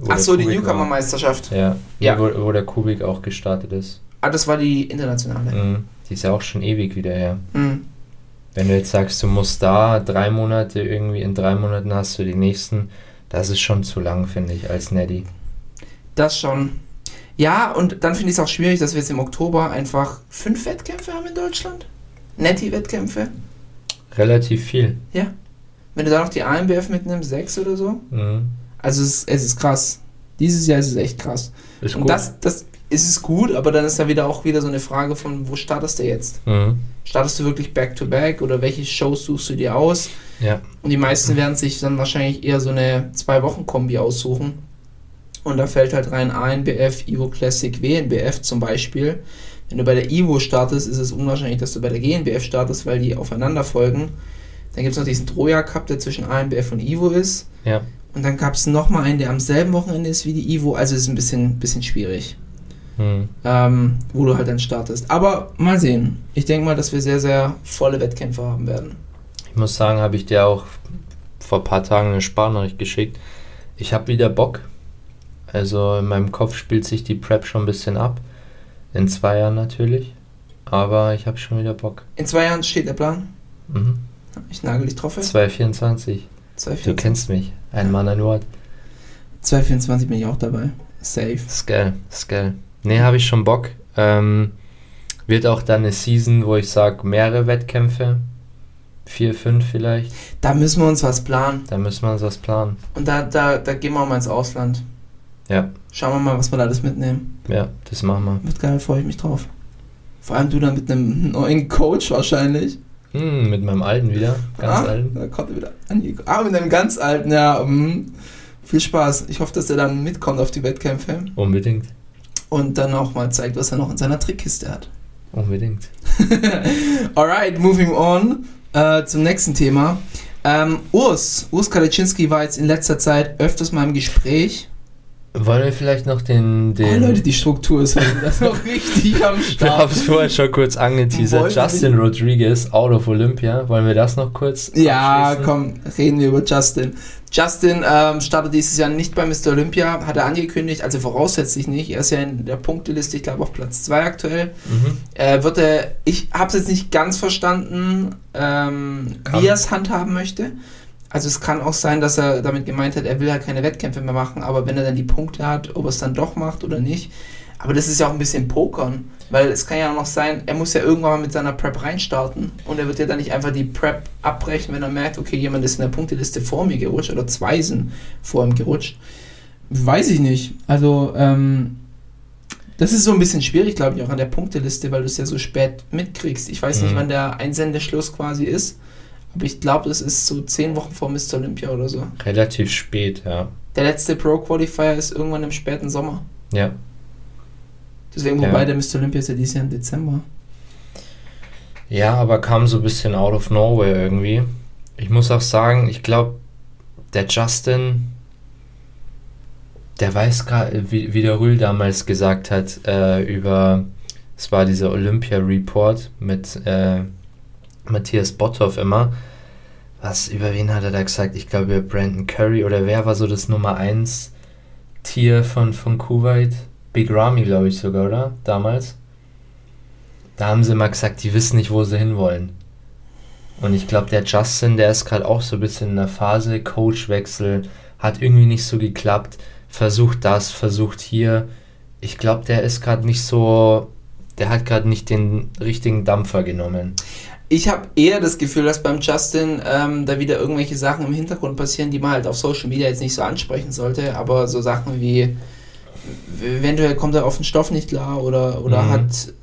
Ach so, die. Newcomer-Meisterschaft. Ja, Ja. Wo, wo der Kubik auch gestartet ist. Ah, das war die internationale. Mhm. Die ist ja auch schon ewig wieder her. Mhm. Wenn du jetzt sagst, du musst da drei Monate irgendwie, in drei Monaten hast du die nächsten, das ist schon zu lang, finde ich, als Neddy. Das schon. Ja, und dann finde ich es auch schwierig, dass wir jetzt im Oktober einfach fünf Wettkämpfe haben in Deutschland. Netty-Wettkämpfe. Relativ viel. Ja. Wenn du da noch die AMBF mitnimmst, sechs oder so. Mhm. Also es, es ist krass. Dieses Jahr ist es echt krass. Ist Und gut. das, das ist es gut, aber dann ist da wieder auch wieder so eine Frage von, wo startest du jetzt? Mhm. Startest du wirklich back-to-back oder welche Shows suchst du dir aus? Ja. Und die meisten werden sich dann wahrscheinlich eher so eine Zwei-Wochen-Kombi aussuchen. Und da fällt halt rein ANBF, Evo Classic, WNBF zum Beispiel. Wenn du bei der Ivo startest, ist es unwahrscheinlich, dass du bei der GNBF startest, weil die aufeinander folgen. Dann gibt es noch diesen Troja Cup, der zwischen ANBF und Ivo ist. Ja. Und dann gab es nochmal einen, der am selben Wochenende ist wie die Ivo. Also es ist ein bisschen, bisschen schwierig, Hm. ähm, wo du halt dann startest. Aber mal sehen. Ich denke mal, dass wir sehr, sehr volle Wettkämpfe haben werden. Ich muss sagen, habe ich dir auch vor ein paar Tagen eine Sparnachricht geschickt. Ich habe wieder Bock. Also in meinem Kopf spielt sich die Prep schon ein bisschen ab. In zwei Jahren natürlich. Aber ich habe schon wieder Bock. In zwei Jahren steht der Plan. Mhm. Ich nagel dich drauf. fest. 224. Du 224 kennst mich. Ein Mann, ein Wort. 224 bin ich auch dabei. Safe. Ist geil. Nee, habe ich schon Bock. Ähm, wird auch dann eine Season, wo ich sage, mehrere Wettkämpfe. Vier, fünf vielleicht. Da müssen wir uns was planen. Da müssen wir uns was planen. Und da, da, da gehen wir mal ins Ausland. Ja, Schauen wir mal, was wir da alles mitnehmen. ja, das machen wir. Wird geil, freue ich mich drauf. Vor allem du dann mit einem neuen Coach wahrscheinlich. Hm, mit meinem alten wieder. Ganz ah, alten. Da kommt er wieder angekommen. Ah, mit einem ganz alten, ja. mm. Viel Spaß. Ich hoffe, dass er dann mitkommt auf die Wettkämpfe Unbedingt. Und dann auch mal zeigt, was er noch in seiner Trickkiste hat. Unbedingt. Alright, moving on äh, zum nächsten Thema. Ähm, Urs, Urs Kaliczynski war jetzt in letzter Zeit öfters mal im Gespräch. Wollen wir vielleicht noch den. Oh, den Leute, die Struktur ist heute das noch richtig am ich habe Start. es vorher schon kurz angeteasert. Wir Justin Rodriguez, out of Olympia. Wollen wir das noch kurz? Ja, komm, reden wir über Justin. Justin ähm, startet dieses Jahr nicht bei Mr. Olympia, hat er angekündigt, also voraussetzlich nicht. Er ist ja in der Punkteliste, ich glaube, auf Platz 2 aktuell. Mhm. Äh, wird er, ich habe es jetzt nicht ganz verstanden, ähm, wie er es handhaben möchte. Also es kann auch sein, dass er damit gemeint hat, er will halt keine Wettkämpfe mehr machen, aber wenn er dann die Punkte hat, ob er es dann doch macht oder nicht. Aber das ist ja auch ein bisschen Pokern, weil es kann ja auch noch sein, er muss ja irgendwann mal mit seiner Prep reinstarten und er wird ja dann nicht einfach die Prep abbrechen, wenn er merkt, okay, jemand ist in der Punkteliste vor mir gerutscht oder zwei sind vor ihm gerutscht. Weiß ich nicht. Also, ähm, das ist so ein bisschen schwierig, glaube ich, auch an der Punkteliste, weil du es ja so spät mitkriegst. Ich weiß nicht, Mhm. wann der Einsendeschluss quasi ist, aber ich glaube, das ist so zehn Wochen vor Mr. Olympia oder so. Relativ spät, ja. Der letzte Pro-Qualifier ist irgendwann im späten Sommer. Ja. Deswegen, Ja. wobei der Mr. Olympia ist ja dieses Jahr im Dezember. Ja, aber kam so ein bisschen out of nowhere irgendwie. Ich muss auch sagen, ich glaube, der Justin, der weiß gerade, wie, wie der Rühl damals gesagt hat, äh, über, es war dieser Olympia-Report mit äh, Matthias Botthoff immer. Was, über wen hat er da gesagt? Ich glaube, über Brandon Curry oder wer war so das Nummer 1 Tier von, von Kuwait? Big Ramy, glaube ich sogar, oder? Damals. Da haben sie mal gesagt, die wissen nicht, wo sie hinwollen. Und ich glaube, der Justin, der ist gerade auch so ein bisschen in der Phase, Coachwechsel, hat irgendwie nicht so geklappt, versucht das, versucht hier. Ich glaube, der ist gerade nicht so, der hat gerade nicht den richtigen Dampfer genommen. Ich habe eher das Gefühl, dass beim Justin ähm, da wieder irgendwelche Sachen im Hintergrund passieren, die man halt auf Social Media jetzt nicht so ansprechen sollte, aber so Sachen wie, eventuell kommt er auf den Stoff nicht klar oder, oder Mhm. hat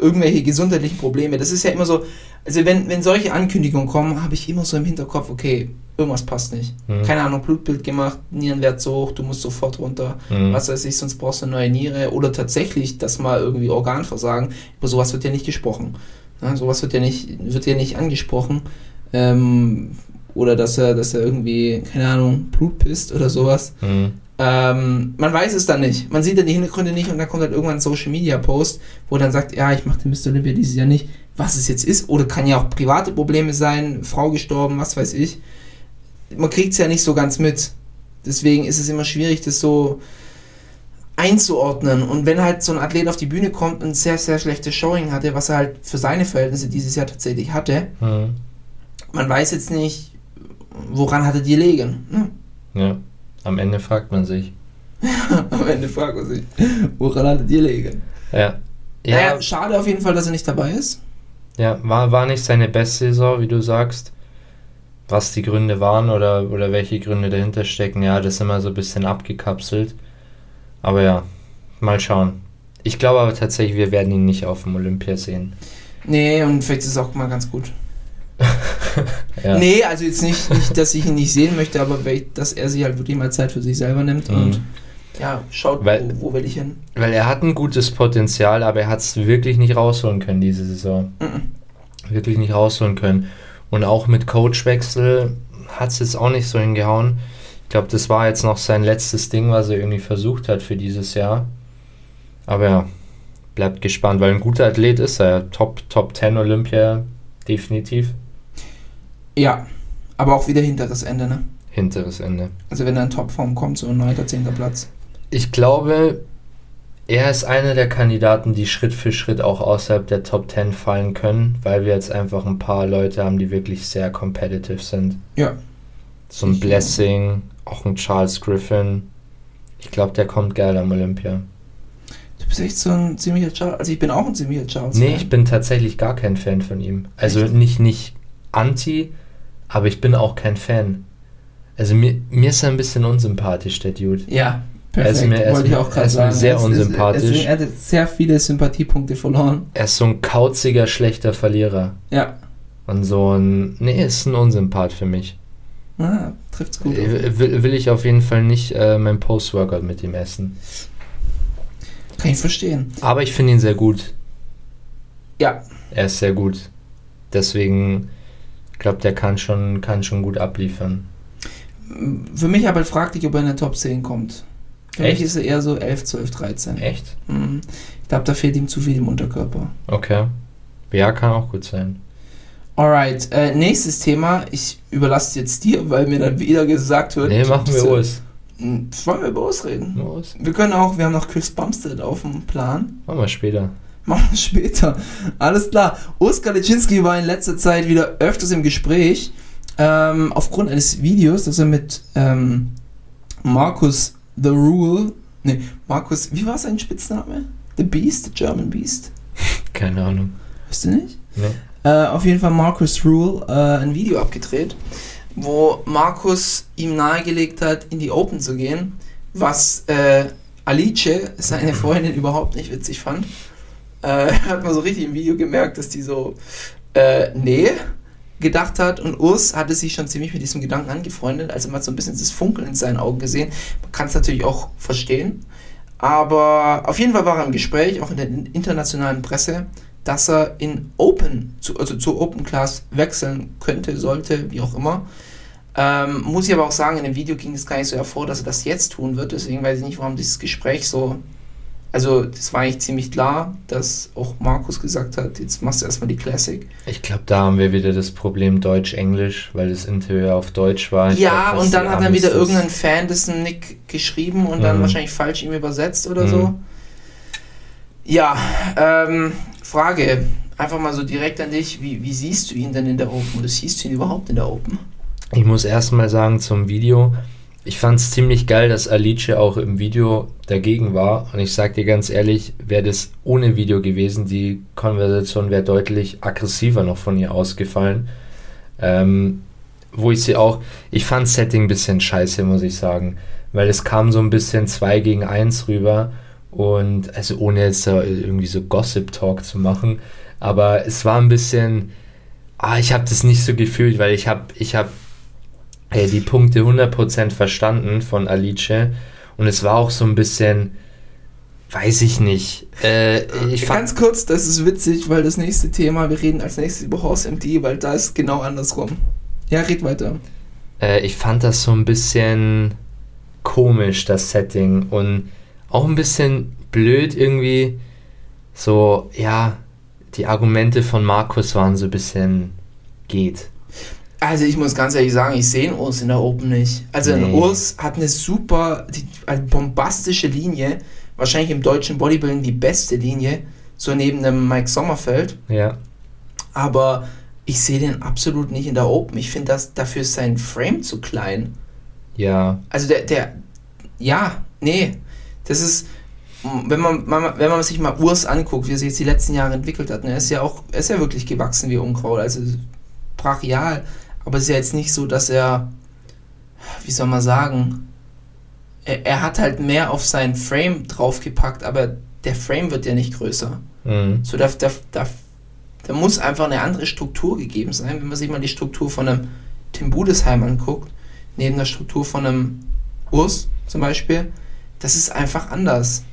irgendwelche gesundheitlichen Probleme. Das ist ja immer so, also wenn, wenn solche Ankündigungen kommen, habe ich immer so im Hinterkopf, okay, irgendwas passt nicht. Mhm. Keine Ahnung, Blutbild gemacht, Nierenwert so hoch, du musst sofort runter, Mhm. was weiß ich, sonst brauchst du eine neue Niere oder tatsächlich, dass mal irgendwie Organversagen, über sowas wird ja nicht gesprochen. Ja, sowas wird ja nicht, wird ja nicht angesprochen. Ähm, oder dass er, dass er irgendwie, keine Ahnung, Blut pisst oder sowas. Mhm. Ähm, man weiß es dann nicht. Man sieht dann die Hintergründe nicht und dann kommt halt irgendwann ein Social Media Post, wo er dann sagt, ja, ich mache den Mr. Olympia dieses Jahr nicht, was es jetzt ist. Oder kann ja auch private Probleme sein, Frau gestorben, was weiß ich. Man kriegt es ja nicht so ganz mit. Deswegen ist es immer schwierig, das so einzuordnen. Und wenn halt so ein Athlet auf die Bühne kommt und ein sehr, sehr schlechtes Showing hatte, was er halt für seine Verhältnisse dieses Jahr tatsächlich hatte, Mhm. man weiß jetzt nicht, woran hatte die liegen. Ne? Ja. Am Ende fragt man sich. Am Ende fragt man sich, woran hatte die liegen? Ja. Ja. Ja, Naja, schade auf jeden Fall, dass er nicht dabei ist. ja war, war nicht seine beste Saison, wie du sagst. Was die Gründe waren oder, oder welche Gründe dahinter stecken, ja, das ist immer so ein bisschen abgekapselt. Aber ja, mal schauen. Ich glaube aber tatsächlich, wir werden ihn nicht auf dem Olympia sehen. Nee, und vielleicht ist es auch mal ganz gut. Ja. Nee, also jetzt nicht, nicht, dass ich ihn nicht sehen möchte, aber dass er sich halt wirklich mal Zeit für sich selber nimmt Mhm. und ja, schaut, Weil- wo, wo will ich hin? Weil er hat ein gutes Potenzial, aber er hat es wirklich nicht rausholen können diese Saison. Wirklich nicht rausholen können. Und auch mit Coachwechsel hat es jetzt auch nicht so hingehauen. Ich glaube, das war jetzt noch sein letztes Ding, was er irgendwie versucht hat für dieses Jahr. Aber ja, bleibt gespannt, weil ein guter Athlet ist er. Top, Top 10 Olympia, definitiv. Ja, aber auch wieder hinteres Ende, ne? Hinteres Ende. Also wenn er in Topform kommt, so ein 9. 10. Platz. Ich glaube, er ist einer der Kandidaten, die Schritt für Schritt auch außerhalb der Top 10 fallen können, weil wir jetzt einfach ein paar Leute haben, die wirklich sehr competitive sind. Ja. So ein Ich- Blessing, auch ein Charles Griffin. Ich glaube, der kommt geil am Olympia. Du bist echt so ein ziemlicher Charles. Also ich bin auch ein ziemlicher Charles. Nee, ich bin tatsächlich gar kein Fan von ihm. Also nicht, nicht anti, aber ich bin auch kein Fan. Also mir, mir ist er ein bisschen unsympathisch, der Dude. Ja, Er ist perfekt. mir- er ist Wollte ich mir- auch er gerade ist mir sagen. sehr Es ist- unsympathisch. Es, er hat sehr viele Sympathiepunkte verloren. Er ist so ein kauziger, schlechter Verlierer. Ja. Und so ein. Nee, ist ein Unsympath für mich. Ah, trifft's gut. Äh, Will, will ich auf jeden Fall nicht äh, mein Post-Workout mit ihm essen. Kann ich verstehen. Aber ich finde ihn sehr gut. Ja, Er ist sehr gut. Deswegen, ich glaube, der kann schon, kann schon gut abliefern. für mich aber fraglich, ob er in der Top 10 kommt. Für Echt? mich ist er eher so 11, 12, 13. Echt? Mhm. Ich glaube, da fehlt ihm zu viel im Unterkörper. Okay. Ja, kann auch gut sein. Alright, äh, nächstes Thema. Ich überlasse jetzt dir, weil mir dann wieder gesagt wird. Nee, machen wir Urs. Hm, Wollen wir über Urs reden? Urs. Wir können auch, wir haben noch Chris Bumstead auf dem Plan. Machen wir später. Machen wir später. Alles klar. Urs Kaliczynski war in letzter Zeit wieder öfters im Gespräch. Ähm, aufgrund eines Videos, das er mit ähm, Markus The Rule, ne, Markus, wie war sein Spitzname? The Beast, The German Beast? Keine Ahnung. Weißt du nicht? Nee. Äh, auf jeden Fall Markus Rule äh, ein Video abgedreht, wo Markus ihm nahegelegt hat, in die Open zu gehen, was äh, Alice, seine Freundin, überhaupt nicht witzig fand. Äh, hat man so richtig im Video gemerkt, dass die so, äh, nee, gedacht hat und Urs hatte sich schon ziemlich mit diesem Gedanken angefreundet, also man hat so ein bisschen das Funkeln in seinen Augen gesehen. Man kann es natürlich auch verstehen, aber auf jeden Fall war er im Gespräch, auch in der internationalen Presse, dass er in Open, zu, also zur Open Class wechseln könnte, sollte, wie auch immer. Ähm, muss ich aber auch sagen, in dem Video ging es gar nicht so hervor, dass er das jetzt tun wird. Deswegen weiß ich nicht, warum dieses Gespräch so. Also, das war eigentlich ziemlich klar, dass auch Markus gesagt hat: Jetzt machst du erstmal die Classic. Ich glaube, da haben wir wieder das Problem Deutsch-Englisch, weil das Interview auf Deutsch war. Ich ja, glaub, und dann hat dann wieder das- irgendein Fan dessen Nick geschrieben und dann Mhm. wahrscheinlich falsch ihm übersetzt oder Mhm. so. Ja, ähm, Frage. Einfach mal so direkt an dich. Wie, wie siehst du ihn denn in der Open? Oder siehst du ihn überhaupt in der Open? Ich muss erstmal sagen zum Video, ich fand es ziemlich geil, dass Alice auch im Video dagegen war. Und ich sag dir ganz ehrlich, wäre das ohne Video gewesen, die Konversation wäre deutlich aggressiver noch von ihr ausgefallen. Ähm, wo ich sie auch, ich fand Setting ein bisschen scheiße, muss ich sagen. Weil es kam so ein bisschen 2 gegen 1 rüber. Und also ohne jetzt irgendwie so Gossip-Talk zu machen. Aber es war ein bisschen, ah, ich habe das nicht so gefühlt, weil ich habe ich hab äh, die Punkte 100% verstanden von Alice und es war auch so ein bisschen, weiß ich nicht. Äh, ich fand, Ganz kurz, das ist witzig, weil das nächste Thema, wir reden als nächstes über Horse MD, weil da ist genau andersrum. Ja, red weiter. äh, ich fand das so ein bisschen komisch, das Setting und auch ein bisschen blöd irgendwie. So, ja, die Argumente von Markus waren so ein bisschen geht. Also ich muss ganz ehrlich sagen, ich sehe Urs in der Open nicht. Also ein Nee. Urs hat eine super, die, eine bombastische Linie, wahrscheinlich im deutschen Bodybuilding die beste Linie, so neben dem Mike Sommerfeld. Ja, Aber ich sehe den absolut nicht in der Open. Ich finde, dass dafür ist sein Frame zu klein. ja, Also der, der, ja, nee, das ist, wenn man, wenn man sich mal Urs anguckt, wie er sich jetzt die letzten Jahre entwickelt hat, ne, er ist ja auch, ist ja wirklich gewachsen wie Unkraut, also brachial, aber es ist ja jetzt nicht so, dass er, wie soll man sagen, er, er hat halt mehr auf seinen Frame draufgepackt, aber der Frame wird ja nicht größer. mhm. So, da, da, da, da muss einfach eine andere Struktur gegeben sein. Wenn man sich mal die Struktur von einem Tim Budesheim anguckt, neben der Struktur von einem Urs zum Beispiel, Das ist einfach anders.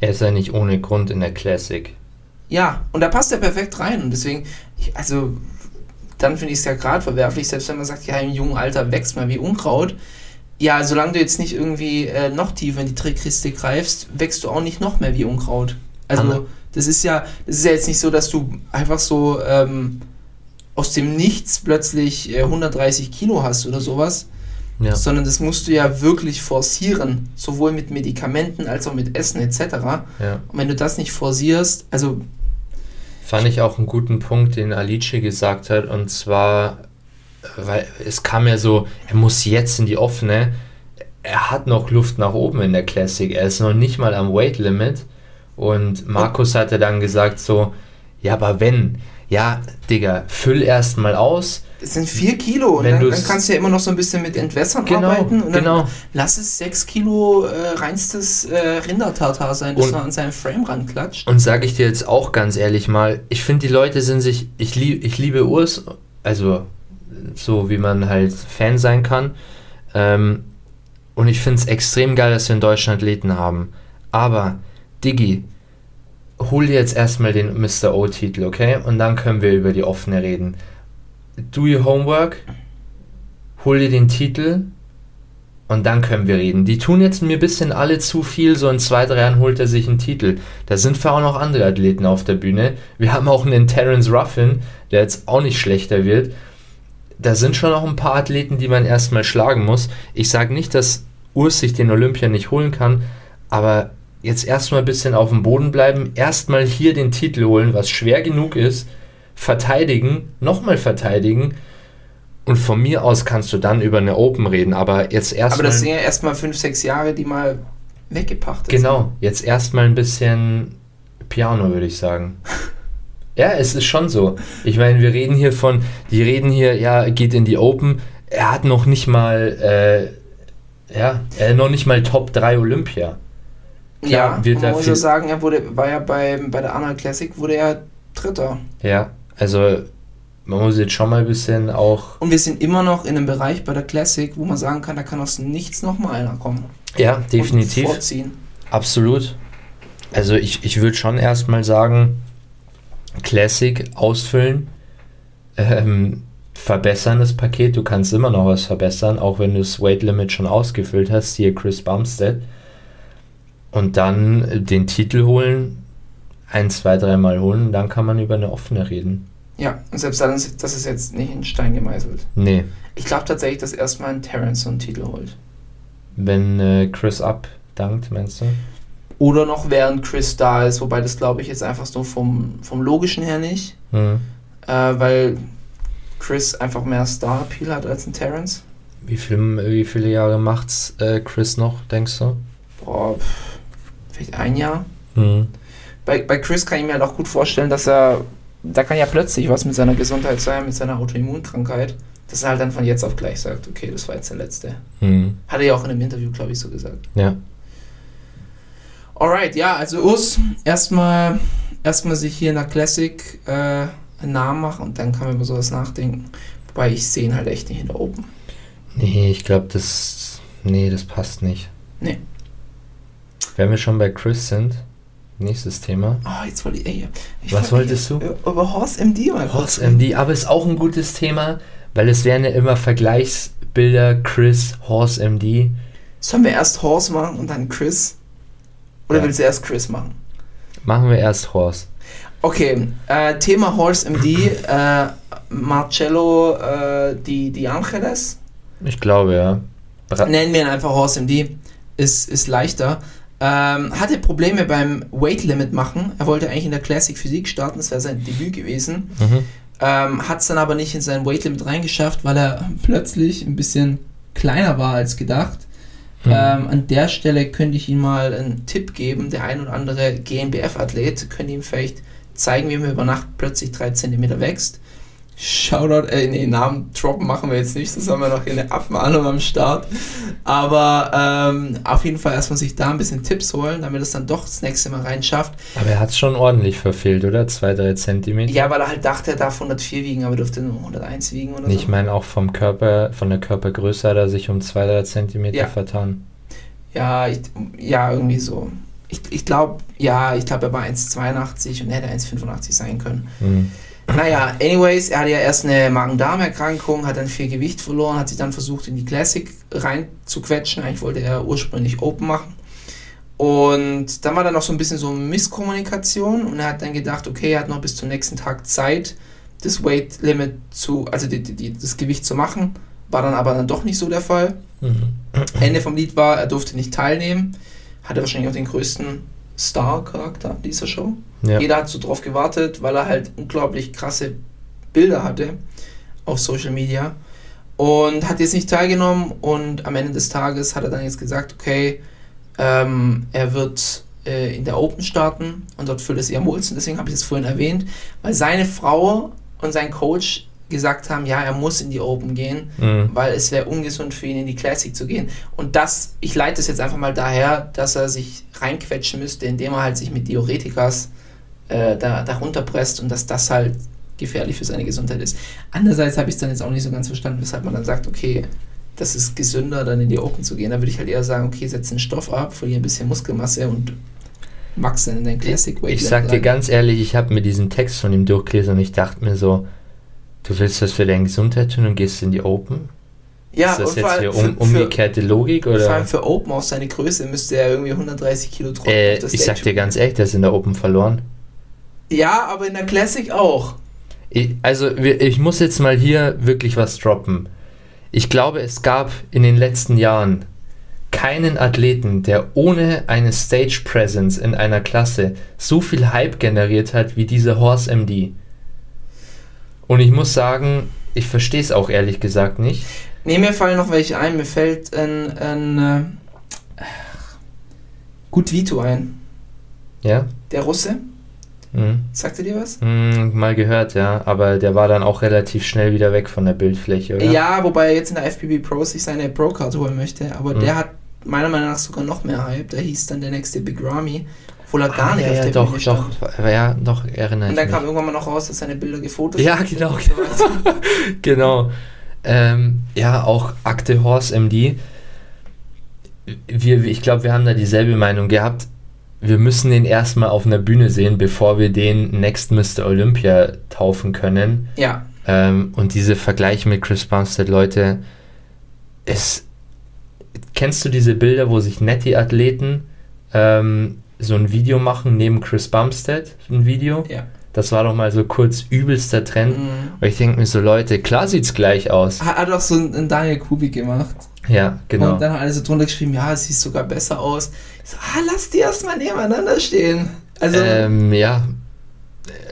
Er ist ja nicht ohne Grund in der Classic. Ja, und da passt er perfekt rein. Und deswegen, also, dann finde ich es ja gerade verwerflich, selbst wenn man sagt, ja, im jungen Alter wächst man wie Unkraut. Ja, solange du jetzt nicht irgendwie äh, noch tiefer in die Trickkiste greifst, wächst du auch nicht noch mehr wie Unkraut. Also, das ist ja, das ist ja jetzt nicht so, dass du einfach so ähm, aus dem Nichts plötzlich äh, 130 Kilo hast oder sowas, Ja. sondern das musst du ja wirklich forcieren, sowohl mit Medikamenten als auch mit Essen etc. ja. Und wenn du das nicht forcierst, also Fand ich auch einen guten Punkt, den Alice gesagt hat, und zwar, weil es kam ja so, er muss jetzt in die offene, er hat noch Luft nach oben in der Classic, er ist noch nicht mal am Weight Limit und Markus hatte dann gesagt so, ja, aber wenn, ja, Digga, füll erst mal aus, Es sind vier Kilo und dann, dann kannst du ja immer noch so ein bisschen mit Entwässern Genau, arbeiten und dann genau. lass es sechs Kilo äh, reinstes äh, Rindertartar sein, das Und- er an seinen Frame ranklatscht. Und sage ich dir jetzt auch ganz ehrlich mal, ich finde, die Leute sind sich, ich, lieb, ich liebe Urs, also so wie man halt Fan sein kann. Ähm, und ich finde es extrem geil, dass wir in Deutschland Athleten haben. Aber, Diggi, hol dir jetzt erstmal den Mr. O-Titel, okay? Und dann können wir über die offene reden. Do your homework, hol dir den Titel und dann können wir reden. Die tun jetzt mir ein bisschen alle zu viel, so in zwei, drei Jahren holt er sich einen Titel. Da sind für auch noch andere Athleten auf der Bühne. Wir haben auch einen Terence Ruffin, der jetzt auch nicht schlechter wird. Da sind schon noch ein paar Athleten, die man erstmal schlagen muss. Ich sage nicht, dass Urs sich den Olympia nicht holen kann, aber jetzt erstmal ein bisschen auf dem Boden bleiben, erstmal hier den Titel holen, was schwer genug ist, verteidigen, nochmal verteidigen und von mir aus kannst du dann über eine Open reden, aber jetzt erstmal. Aber das sind ja erstmal fünf, sechs Jahre, die mal weggepachtet Genau, jetzt erstmal ein bisschen Piano, würde ich sagen. Ja, es ist schon so. Ich meine, wir reden hier von, die reden hier, ja, geht in die Open. Er hat noch nicht mal, äh, ja, er noch nicht mal Top 3 Olympia. sind. Klar, Ja, wird man muss ja sagen, er wurde, war ja bei, bei der Arnold Classic, wurde er Dritter. Ja, also man muss jetzt schon mal ein bisschen auch, Und wir sind immer noch in einem Bereich bei der Classic, wo man sagen kann, da kann aus nichts nochmal einer kommen. ja, definitiv, vorziehen. absolut. Also ich, ich würde schon erstmal sagen, Classic ausfüllen, ähm, verbessern das Paket. Du kannst immer noch was verbessern, auch wenn du das Weight Limit schon ausgefüllt hast, hier Chris Bumstead. Und dann äh, den Titel holen, ein, zwei, dreimal holen, dann kann man über eine offene reden. Ja, und selbst dann, ist- das ist jetzt nicht in Stein gemeißelt. Nee, Ich glaube tatsächlich, dass erstmal ein Terrence so einen Titel holt. wenn äh, Chris abdankt, meinst du? Oder noch während Chris da ist, wobei das glaube ich jetzt einfach so vom, vom Logischen her nicht, Hm. äh, weil Chris einfach mehr Star-Appeal hat als ein Terrence. Wie, viel, wie viele Jahre macht's äh, Chris noch, denkst du? Boah, pff, vielleicht ein Jahr. Hm. Bei, bei Chris kann ich mir halt auch gut vorstellen, dass er, da kann ja plötzlich was mit seiner Gesundheit sein, mit seiner Autoimmunkrankheit, dass er halt dann von jetzt auf gleich sagt, okay, das war jetzt der letzte. Hm. Hat er ja auch in einem Interview, glaube ich, so gesagt. Ja. Alright, ja, also Us, erstmal erstmal sich hier in der Classic äh, einen Namen machen und dann kann man über sowas nachdenken. Wobei ich sehe ihn halt echt nicht in der Open. Nee, ich glaube, das. Nee, das passt nicht. Nee. Wenn wir schon bei Chris sind, nächstes Thema. Oh, jetzt wollte ich, ey, ich Was wollte wolltest du? Über Horse MD mal Horse. MD, aber ist auch ein gutes Thema, weil es wären ja immer Vergleichsbilder Chris, Horse MD. Sollen wir erst Horse machen und dann Chris? Oder Ja. willst du erst Chris machen? Machen wir erst Horse. Okay, äh, Thema Horse MD, äh, Marcello äh, Di, Di Angeles. Ich glaube, ja. Bra Nennen wir ihn einfach Horse MD, ist, ist leichter. Ähm, hatte Probleme beim Weight Limit machen. Er wollte eigentlich in der Classic Physik starten, das wäre sein Debüt gewesen. mhm. Ähm, Hat es dann aber nicht in sein Weight Limit reingeschafft, weil er plötzlich ein bisschen kleiner war als gedacht. Mhm. Ähm, an der Stelle könnte ich ihm mal einen Tipp geben. Der ein oder andere GNBF-Athlet könnte ihm vielleicht zeigen, wie man über Nacht plötzlich 3 cm wächst. Shoutout, äh, nee, Namen droppen machen wir jetzt nicht, das haben wir noch hier eine Abmahnung am Start. Aber ähm, auf jeden Fall erstmal sich da ein bisschen Tipps holen, damit es dann doch das nächste Mal reinschafft. Aber er hat es schon ordentlich verfehlt, oder? Zwei, drei Zentimeter. Ja, weil er halt dachte, er darf 104 wiegen, aber dürfte nur 101 wiegen oder Ich so. meine, auch vom Körper, von der Körpergröße hat er sich um zwei, drei Zentimeter Ja. vertan. Ja, ich, ja, irgendwie so. Ich, ich glaube, ja, ich glaube, er war 1,82 und er hätte 1,85 sein können. Mhm. Naja, anyways, er hatte ja erst eine Magen-Darm-Erkrankung, hat dann viel Gewicht verloren, hat sich dann versucht, in die Classic reinzuquetschen. Eigentlich wollte er ursprünglich Open machen. Und dann war da noch so ein bisschen so Misskommunikation und er hat dann gedacht, okay, er hat noch bis zum nächsten Tag Zeit, das Weight Limit zu, also die, die, das Gewicht zu machen. War dann aber dann doch nicht so der Fall. Mhm. Ende vom Lied war, er durfte nicht teilnehmen. Hatte wahrscheinlich auch den größten Star-Charakter dieser Show. Ja. Jeder hat so drauf gewartet, weil er halt unglaublich krasse Bilder hatte auf Social Media und hat jetzt nicht teilgenommen und am Ende des Tages hat er dann jetzt gesagt, okay, ähm, er wird äh, in der Open starten und dort füllt es ihr Molzen, deswegen habe ich es vorhin erwähnt, weil seine Frau und sein Coach gesagt haben, ja, er muss in die Open gehen, Mhm. weil es wäre ungesund für ihn in die Classic zu gehen. Und das, ich leite es jetzt einfach mal daher, dass er sich reinquetschen müsste, indem er halt sich mit Diuretikas äh, da, da runterpresst und dass das halt gefährlich für seine Gesundheit ist. Andererseits habe ich es dann jetzt auch nicht so ganz verstanden, weshalb man dann sagt, okay, das ist gesünder, dann in die Open zu gehen. Da würde ich halt eher sagen, okay, setz den Stoff ab, verliere ein bisschen Muskelmasse und dann in dein Classic Weight Ich sag dir ganz ehrlich, ich habe mir diesen Text von ihm durchgelesen und ich dachte mir so, du willst das für deine Gesundheit tun und gehst in die Open? ja, ist das jetzt hier um, für, umgekehrte Logik vor allem oder? für Open auf seine Größe müsste er irgendwie 130 Kilo trocken Äh, ich sag dir ganz ehrlich, der ist in der Open verloren. Ja, aber in der Classic auch. Ich, also ich muss jetzt mal hier wirklich was droppen. Ich glaube, es gab in den letzten Jahren keinen Athleten, der ohne eine Stage Presence in einer Klasse so viel Hype generiert hat wie dieser Horse MD. Und ich muss sagen, ich verstehe es auch ehrlich gesagt nicht. Ne, mir fallen noch welche ein. Mir fällt ein, ein äh, Gut Vito ein. Ja? Der Russe. Mhm. Sagt er dir was? Hm, mal gehört, ja. Aber der war dann auch relativ schnell wieder weg von der Bildfläche, oder? Ja, wobei er jetzt in der FPB Pro sich seine Pro-Card holen möchte. Aber Mhm. der hat meiner Meinung nach sogar noch mehr Hype. Der hieß dann der nächste Big Ramy. Obwohl er gar Ah, nicht ja, auf ja, der doch, Bühne doch. stand. Ja, doch, erinnere Und dann kam irgendwann mal noch raus, dass seine Bilder gefotoshoppt Ja, genau, genau. Ähm, ja, auch Akte Horse MD. Wir, ich glaube, wir haben da dieselbe Meinung gehabt. Wir müssen den erstmal auf einer Bühne sehen, bevor wir den Next Mr. Olympia taufen können. Ja, Ähm, und diese Vergleiche mit Chris Bumstead, Leute, es. Kennst du diese Bilder, wo sich Netty-Athleten ähm, so ein Video machen neben Chris Bumstead? Ein Video? ja. Das war doch mal so kurz übelster Trend. Mhm. Und ich denke mir so, Leute, klar sieht's gleich aus. Hat, hat auch so ein, ein Daniel Kubik gemacht. Ja, genau. Und dann haben alle so drunter geschrieben, ja, es sieht sogar besser aus. Ich so, ah, lass die erstmal nebeneinander stehen. Also, ähm, ja,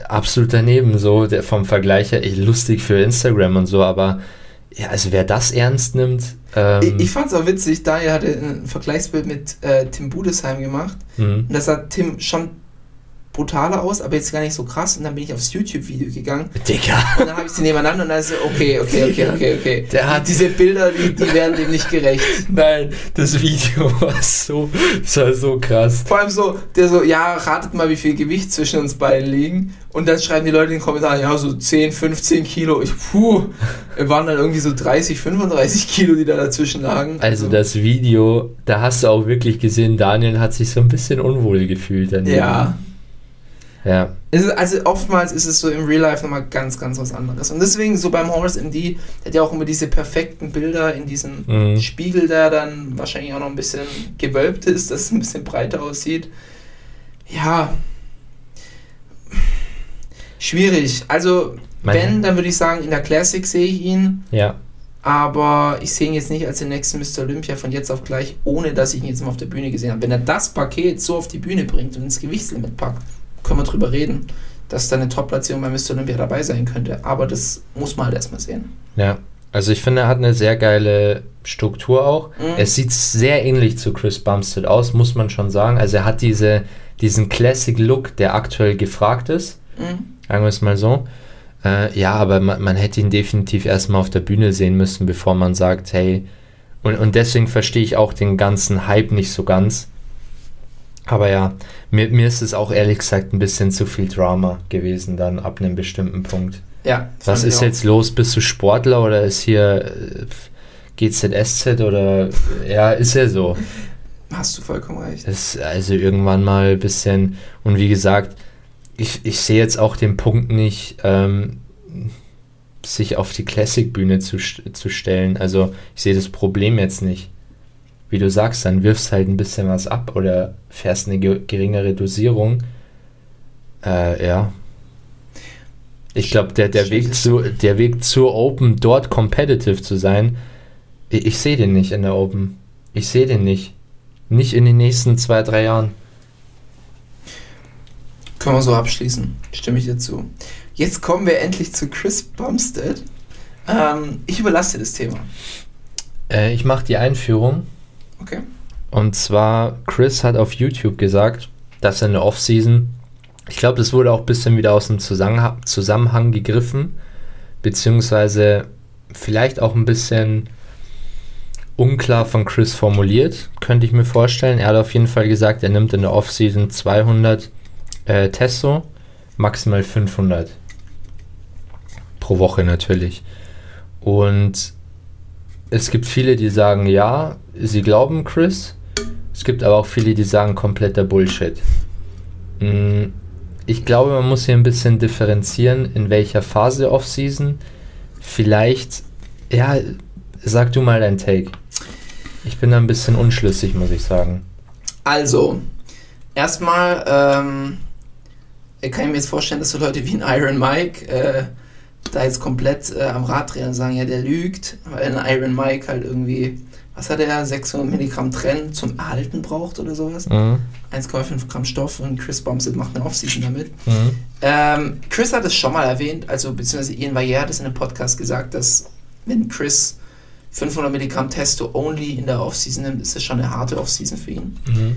absolut daneben, so der, vom Vergleich her, eh, lustig für Instagram und so, aber ja, also wer das ernst nimmt, ähm, ich, ich fand's auch witzig, Daniel hatte ein Vergleichsbild mit äh, Tim Budesheim gemacht. mhm. Und da sah Tim schon brutaler aus, aber jetzt gar nicht so krass. Und dann bin ich aufs YouTube-Video gegangen Digga. und dann habe ich sie nebeneinander und dann ist so, okay, okay, okay, okay, okay. Der hat- Diese Bilder, die, die werden dem nicht gerecht. Nein, das Video war so, das war so krass. Vor allem so, der so, ja, ratet mal, wie viel Gewicht zwischen uns beiden liegen. Und dann schreiben die Leute in den Kommentaren, ja, so 10, 15 Kilo. Ich, puh, waren dann irgendwie so 30, 35 Kilo, die da dazwischen lagen. Also das Video, da hast du auch wirklich gesehen, Daniel hat sich so ein bisschen unwohl gefühlt daneben. Ja. Ja. Also oftmals ist es so im Real Life nochmal ganz, ganz was anderes. Und deswegen so beim Horse MD, der hat ja auch immer diese perfekten Bilder in diesem Mhm. Spiegel, der dann wahrscheinlich auch noch ein bisschen gewölbt ist, dass es ein bisschen breiter aussieht. Ja. Schwierig. Also, Meine- wenn, dann würde ich sagen, in der Classic sehe ich ihn. Ja. Aber ich sehe ihn jetzt nicht als den nächsten Mr. Olympia von jetzt auf gleich, ohne dass ich ihn jetzt mal auf der Bühne gesehen habe. Wenn er das Paket so auf die Bühne bringt und ins Gewichtslimit packt, können wir drüber reden, dass da eine Top-Platzierung bei Mr. Olympia dabei sein könnte. Aber das muss man halt erstmal sehen. Ja, also ich finde, er hat eine sehr geile Struktur auch. Mhm. Es sieht sehr ähnlich zu Chris Bumstead aus, muss man schon sagen. Also er hat diese, diesen Classic-Look, der aktuell gefragt ist, Mhm. sagen wir es mal so. Äh, ja, aber man, man hätte ihn definitiv erstmal auf der Bühne sehen müssen, bevor man sagt, hey, und, und deswegen verstehe ich auch den ganzen Hype nicht so ganz. Aber ja, mir, mir ist es auch ehrlich gesagt ein bisschen zu viel Drama gewesen dann ab einem bestimmten Punkt. Ja. Was ist jetzt los? Bist du Sportler oder ist hier äh, GZSZ oder ja, ist ja so. Hast du vollkommen recht. Das ist also irgendwann mal ein bisschen, und wie gesagt, ich, ich sehe jetzt auch den Punkt nicht, ähm, sich auf die Classic-Bühne zu, zu stellen. Also ich sehe das Problem jetzt nicht. Wie du sagst, dann wirfst halt ein bisschen was ab oder fährst eine ge geringere Dosierung. Äh, ja. Ich glaube, der, der, Weg zu, der Weg zur Open, dort competitive zu sein, ich, ich sehe den nicht in der Open. Ich sehe den nicht. Nicht in den nächsten zwei, drei Jahren. Können wir so abschließen. Stimme ich dir zu. Jetzt kommen wir endlich zu Chris Bumstead. Ähm, ich überlasse dir das Thema. Äh, ich mache die Einführung. Okay. Und zwar, Chris hat auf YouTube gesagt, dass er in der Offseason, ich glaube, das wurde auch ein bisschen wieder aus dem Zusammenha Zusammenhang gegriffen, beziehungsweise vielleicht auch ein bisschen unklar von Chris formuliert, könnte ich mir vorstellen. Er hat auf jeden Fall gesagt, er nimmt in der Offseason 200 äh, Testo, maximal 500 pro Woche natürlich. Und es gibt viele, die sagen, ja, sie glauben Chris. Es gibt aber auch viele, die sagen, kompletter Bullshit. Mm, Ich glaube, man muss hier ein bisschen differenzieren, in welcher Phase Offseason. Vielleicht, ja, sag du mal dein Take. Ich bin da ein bisschen unschlüssig, muss ich sagen. Also, erstmal ähm, kann ich mir jetzt vorstellen, dass so Leute wie ein Iron Mike äh, da jetzt komplett äh, am Rad drehen und sagen, ja, der lügt, weil ein Iron Mike halt irgendwie, was hat er, 600 Milligramm Trenn zum Erhalten braucht oder sowas. Mhm. 1,5 Gramm Stoff und Chris Bumstead macht eine Offseason damit. Mhm. Ähm, Chris hat es schon mal erwähnt, also beziehungsweise Ian Valliere hat es in einem Podcast gesagt, dass wenn Chris 500 Milligramm Testo only in der Offseason nimmt, ist das schon eine harte Offseason für ihn. Mhm.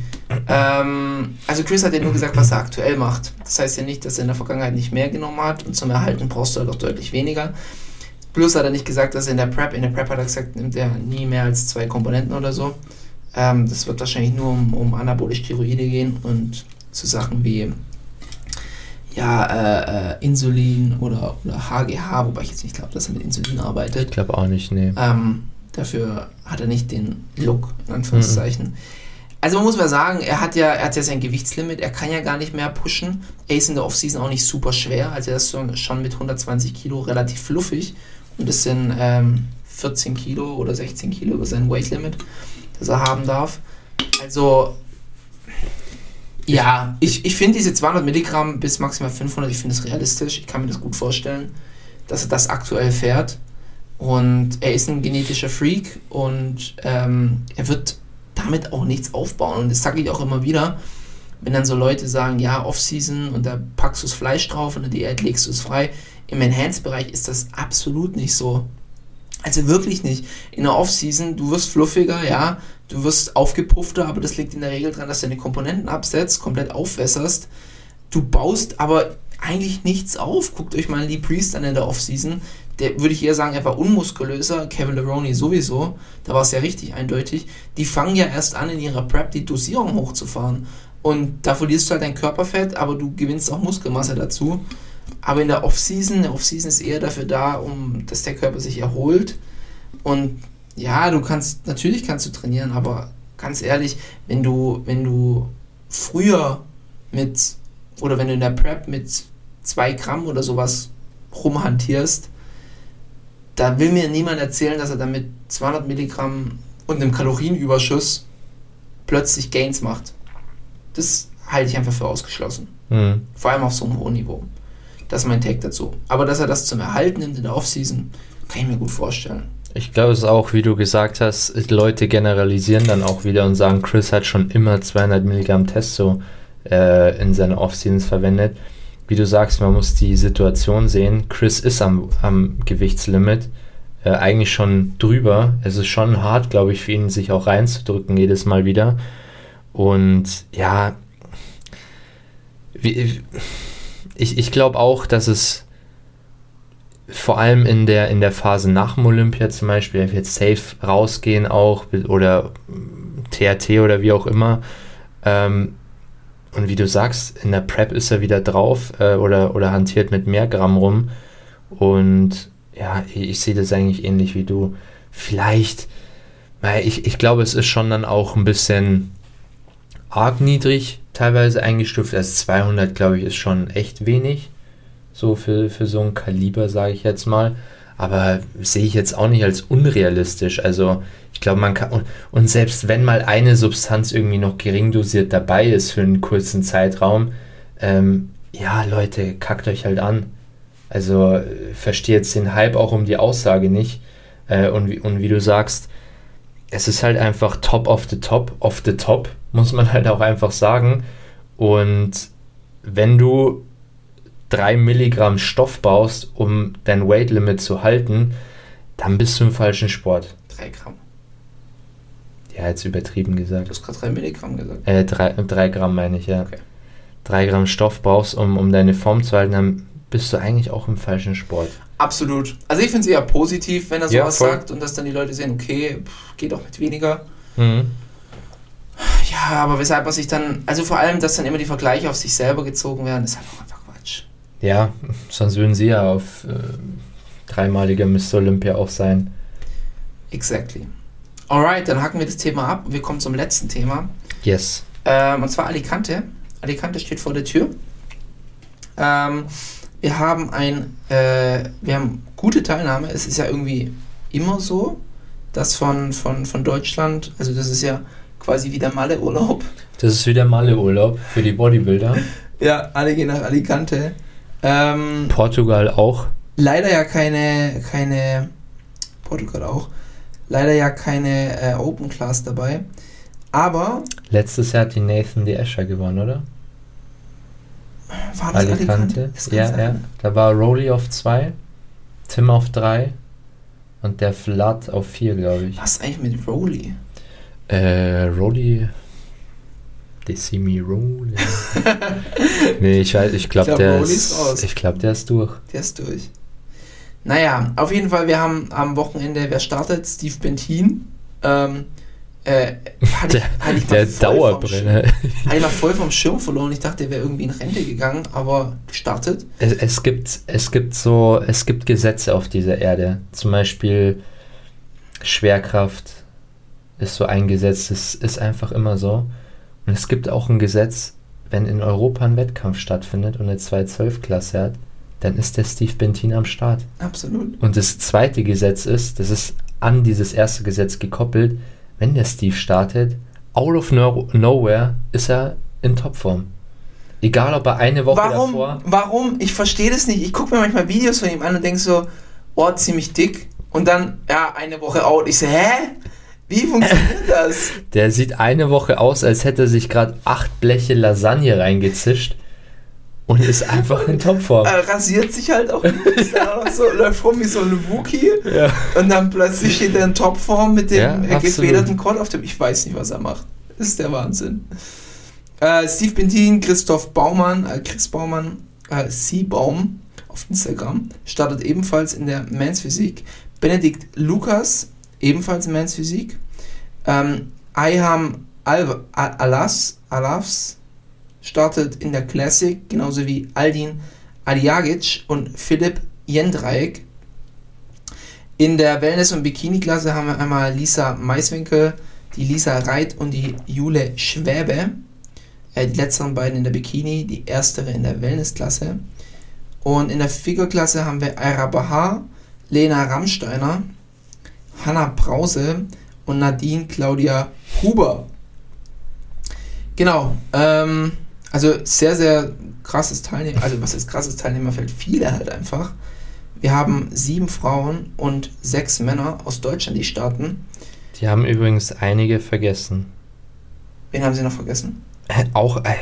Ähm, also Chris hat ja nur gesagt, was er aktuell macht. Das heißt ja nicht, dass er in der Vergangenheit nicht mehr genommen hat und zum Erhalten brauchst du halt auch deutlich weniger. Plus hat er nicht gesagt, dass er in der Prep, in der Prep hat er gesagt, nimmt er nie mehr als zwei Komponenten oder so. Ähm, das wird wahrscheinlich nur um, um anabolisch Steroide gehen und zu Sachen wie ja, äh, äh, Insulin oder, oder HGH, wobei ich jetzt nicht glaube, dass er mit Insulin arbeitet. Ich glaube auch nicht, nee. Ähm, dafür hat er nicht den Look, in Anführungszeichen. Also man muss mal sagen, er hat ja, er hat ja sein Gewichtslimit, er kann ja gar nicht mehr pushen. Er ist in der Offseason auch nicht super schwer, also er ist schon mit 120 Kilo relativ fluffig und das sind ähm, 14 Kilo oder 16 Kilo über sein Weightlimit, das er haben darf. Also ja, ich, ich finde diese 200 Milligramm bis maximal 500, ich finde es realistisch, ich kann mir das gut vorstellen, dass er das aktuell fährt. Und er ist ein genetischer Freak und ähm, er wird damit auch nichts aufbauen. Und das sage ich auch immer wieder, wenn dann so Leute sagen, ja, Off-Season und da packst du das Fleisch drauf und in der Diät legst du es frei. Im Enhanced-Bereich ist das absolut nicht so. Also wirklich nicht. In der Off-Season, du wirst fluffiger, ja, du wirst aufgepuffter, aber das liegt in der Regel daran, dass du deine Komponenten absetzt, komplett aufwässerst. Du baust aber eigentlich nichts auf. Guckt euch mal Lee Priest an in der Off-Season. Der würde ich eher sagen, er war unmuskulöser. Kevin Leroney sowieso. Da war es ja richtig eindeutig. Die fangen ja erst an, in ihrer Prep die Dosierung hochzufahren. Und da verlierst du halt dein Körperfett, aber du gewinnst auch Muskelmasse dazu. Aber in der Off-Season, der Off-Season ist eher dafür da, um dass der Körper sich erholt. Und ja, du kannst, natürlich kannst du trainieren, aber ganz ehrlich, wenn du, wenn du früher mit, oder wenn du in der Prep mit 2 Gramm oder sowas rumhantierst, da will mir niemand erzählen, dass er dann mit 200 Milligramm und einem Kalorienüberschuss plötzlich Gains macht. Das halte ich einfach für ausgeschlossen. Mhm. Vor allem auf so einem hohen Niveau. Das ist mein Take dazu. Aber dass er das zum Erhalten nimmt in der Offseason, kann ich mir gut vorstellen. Ich glaube, es ist auch, wie du gesagt hast, Leute generalisieren dann auch wieder und sagen, Chris hat schon immer 200 Milligramm Testo äh, in seine Off-Seasons verwendet. Wie du sagst, man muss die Situation sehen. Chris ist am, am Gewichtslimit, äh, eigentlich schon drüber. Es ist schon hart, glaube ich, für ihn, sich auch reinzudrücken jedes Mal wieder. Und ja, wie, ich, ich glaube auch, dass es vor allem in der, in der Phase nach dem Olympia zum Beispiel, er wird safe rausgehen auch oder TRT oder wie auch immer. Ähm, und wie du sagst, in der Prep ist er wieder drauf äh, oder, oder hantiert mit mehr Gramm rum. Und ja, ich, ich sehe das eigentlich ähnlich wie du. Vielleicht, weil ich, ich glaube, es ist schon dann auch ein bisschen arg niedrig teilweise eingestuft. Also 200, glaube ich, ist schon echt wenig. So für, für so ein Kaliber, sage ich jetzt mal. Aber sehe ich jetzt auch nicht als unrealistisch. Also ich glaube, man kann. Und, und selbst wenn mal eine Substanz irgendwie noch gering dosiert dabei ist für einen kurzen Zeitraum, ähm, ja, Leute, kackt euch halt an. Also äh, verstehe jetzt den Hype auch um die Aussage nicht. Äh, und, wie, und wie du sagst, es ist halt einfach top of the top of the top, muss man halt auch einfach sagen. Und wenn du 3 Milligramm Stoff baust, um dein Weight Limit zu halten, dann bist du im falschen Sport. 3 Gramm. Ja, jetzt übertrieben Du gesagt. hast gerade 3 Milligramm gesagt. Äh, 3, drei Gramm meine ich, ja. Okay. 3 Gramm Stoff brauchst, um, um deine Form zu halten, dann bist du eigentlich auch im falschen Sport. Absolut. Also ich finde es eher positiv, wenn er Ja, sowas voll. sagt und dass dann die Leute sehen, okay, pff, geht auch mit weniger. Mhm. Ja, aber weshalb man sich dann, also vor allem, dass dann immer die Vergleiche auf sich selber gezogen werden, ist halt auch einfach. Ja, sonst würden sie ja auf äh, dreimaliger Mr. Olympia auch sein. Exactly. Alright, dann hacken wir das Thema ab und wir kommen zum letzten Thema. Yes. Ähm, und zwar Alicante. Alicante steht vor der Tür. Ähm, wir haben ein, äh, wir haben gute Teilnahme. Es ist ja irgendwie immer so, dass von, von, von Deutschland, also das ist ja quasi wie der Malle-Urlaub. Das ist wieder Malle-Urlaub für die Bodybuilder. Ja, alle gehen nach Alicante. Ähm, Portugal auch. leider ja keine, keine, Portugal auch, leider ja keine äh, Open Class dabei. Aber Letztes Jahr hat die Nathan die Escher gewonnen, oder? war das Alicante? Alicante. Ja, sein. ja. Da war Rolly auf 2, Tim auf 3 und der Vlad auf 4, glaube ich. Was eigentlich mit Rowley? Äh, Rolly. They see me rolling. nee, ich weiß, ich glaube, glaub, der ist. Ich glaube, der ist durch. Der ist durch. Naja, auf jeden Fall, wir haben am Wochenende, wer startet? Steve Bentin. Ähm, äh, hatte ich, hatte ich Der Dauerbrenner. Hatte ich mal voll vom Schirm verloren. Ich dachte, der wäre irgendwie in Rente gegangen, aber gestartet. Es, es gibt, es gibt so, es gibt Gesetze auf dieser Erde. Zum Beispiel Schwerkraft ist so ein Gesetz, das ist einfach immer so. Und es gibt auch ein Gesetz, wenn in Europa ein Wettkampf stattfindet und eine 212-Klasse hat, dann ist der Steve Bentin am Start. Absolut. Und das zweite Gesetz ist, das ist an dieses erste Gesetz gekoppelt, wenn der Steve startet, out of no nowhere ist er in Topform. Egal, ob er eine Woche Warum? davor. Warum? Ich verstehe das nicht. Ich gucke mir manchmal Videos von ihm an und denke so, oh, ziemlich dick. Und dann, ja, eine Woche out. Ich so, hä? Wie funktioniert das? Der sieht eine Woche aus, als hätte er sich gerade acht Bleche Lasagne reingezischt und ist einfach in Topform. Er rasiert sich halt auch so, läuft rum wie so ein Wookie. Ja. Und dann plötzlich steht er in Topform mit dem Ja, gefederten Call auf dem. Ich weiß nicht, was er macht. Das ist der Wahnsinn. Äh, Steve Bentin, Christoph Baumann, äh, Chris Baumann, äh, C-Baum auf Instagram, startet ebenfalls in der Mans Physik. Benedikt Lukas, ebenfalls in Mans Physik. Ähm, Ayham Al Al Alas, startet in der Classic, genauso wie Aldin Aliagic und Philipp Jendreik. In der Wellness- und Bikini-Klasse haben wir einmal Lisa Maiswinkel, die Lisa Reit und die Jule Schwäbe. Äh, die letzteren beiden in der Bikini, die erstere in der Wellness-Klasse. Und in der Figure-Klasse haben wir Aira Bahar, Lena Rammsteiner, Hanna Brause und Nadine Claudia Huber. Genau, ähm, also sehr, sehr krasses Teilnehmer, also was ist krasses Teilnehmerfeld? Viele halt einfach. Wir haben sieben Frauen und sechs Männer aus Deutschland, die starten. Die haben übrigens einige vergessen. Wen haben sie noch vergessen? Äh, Auch äh,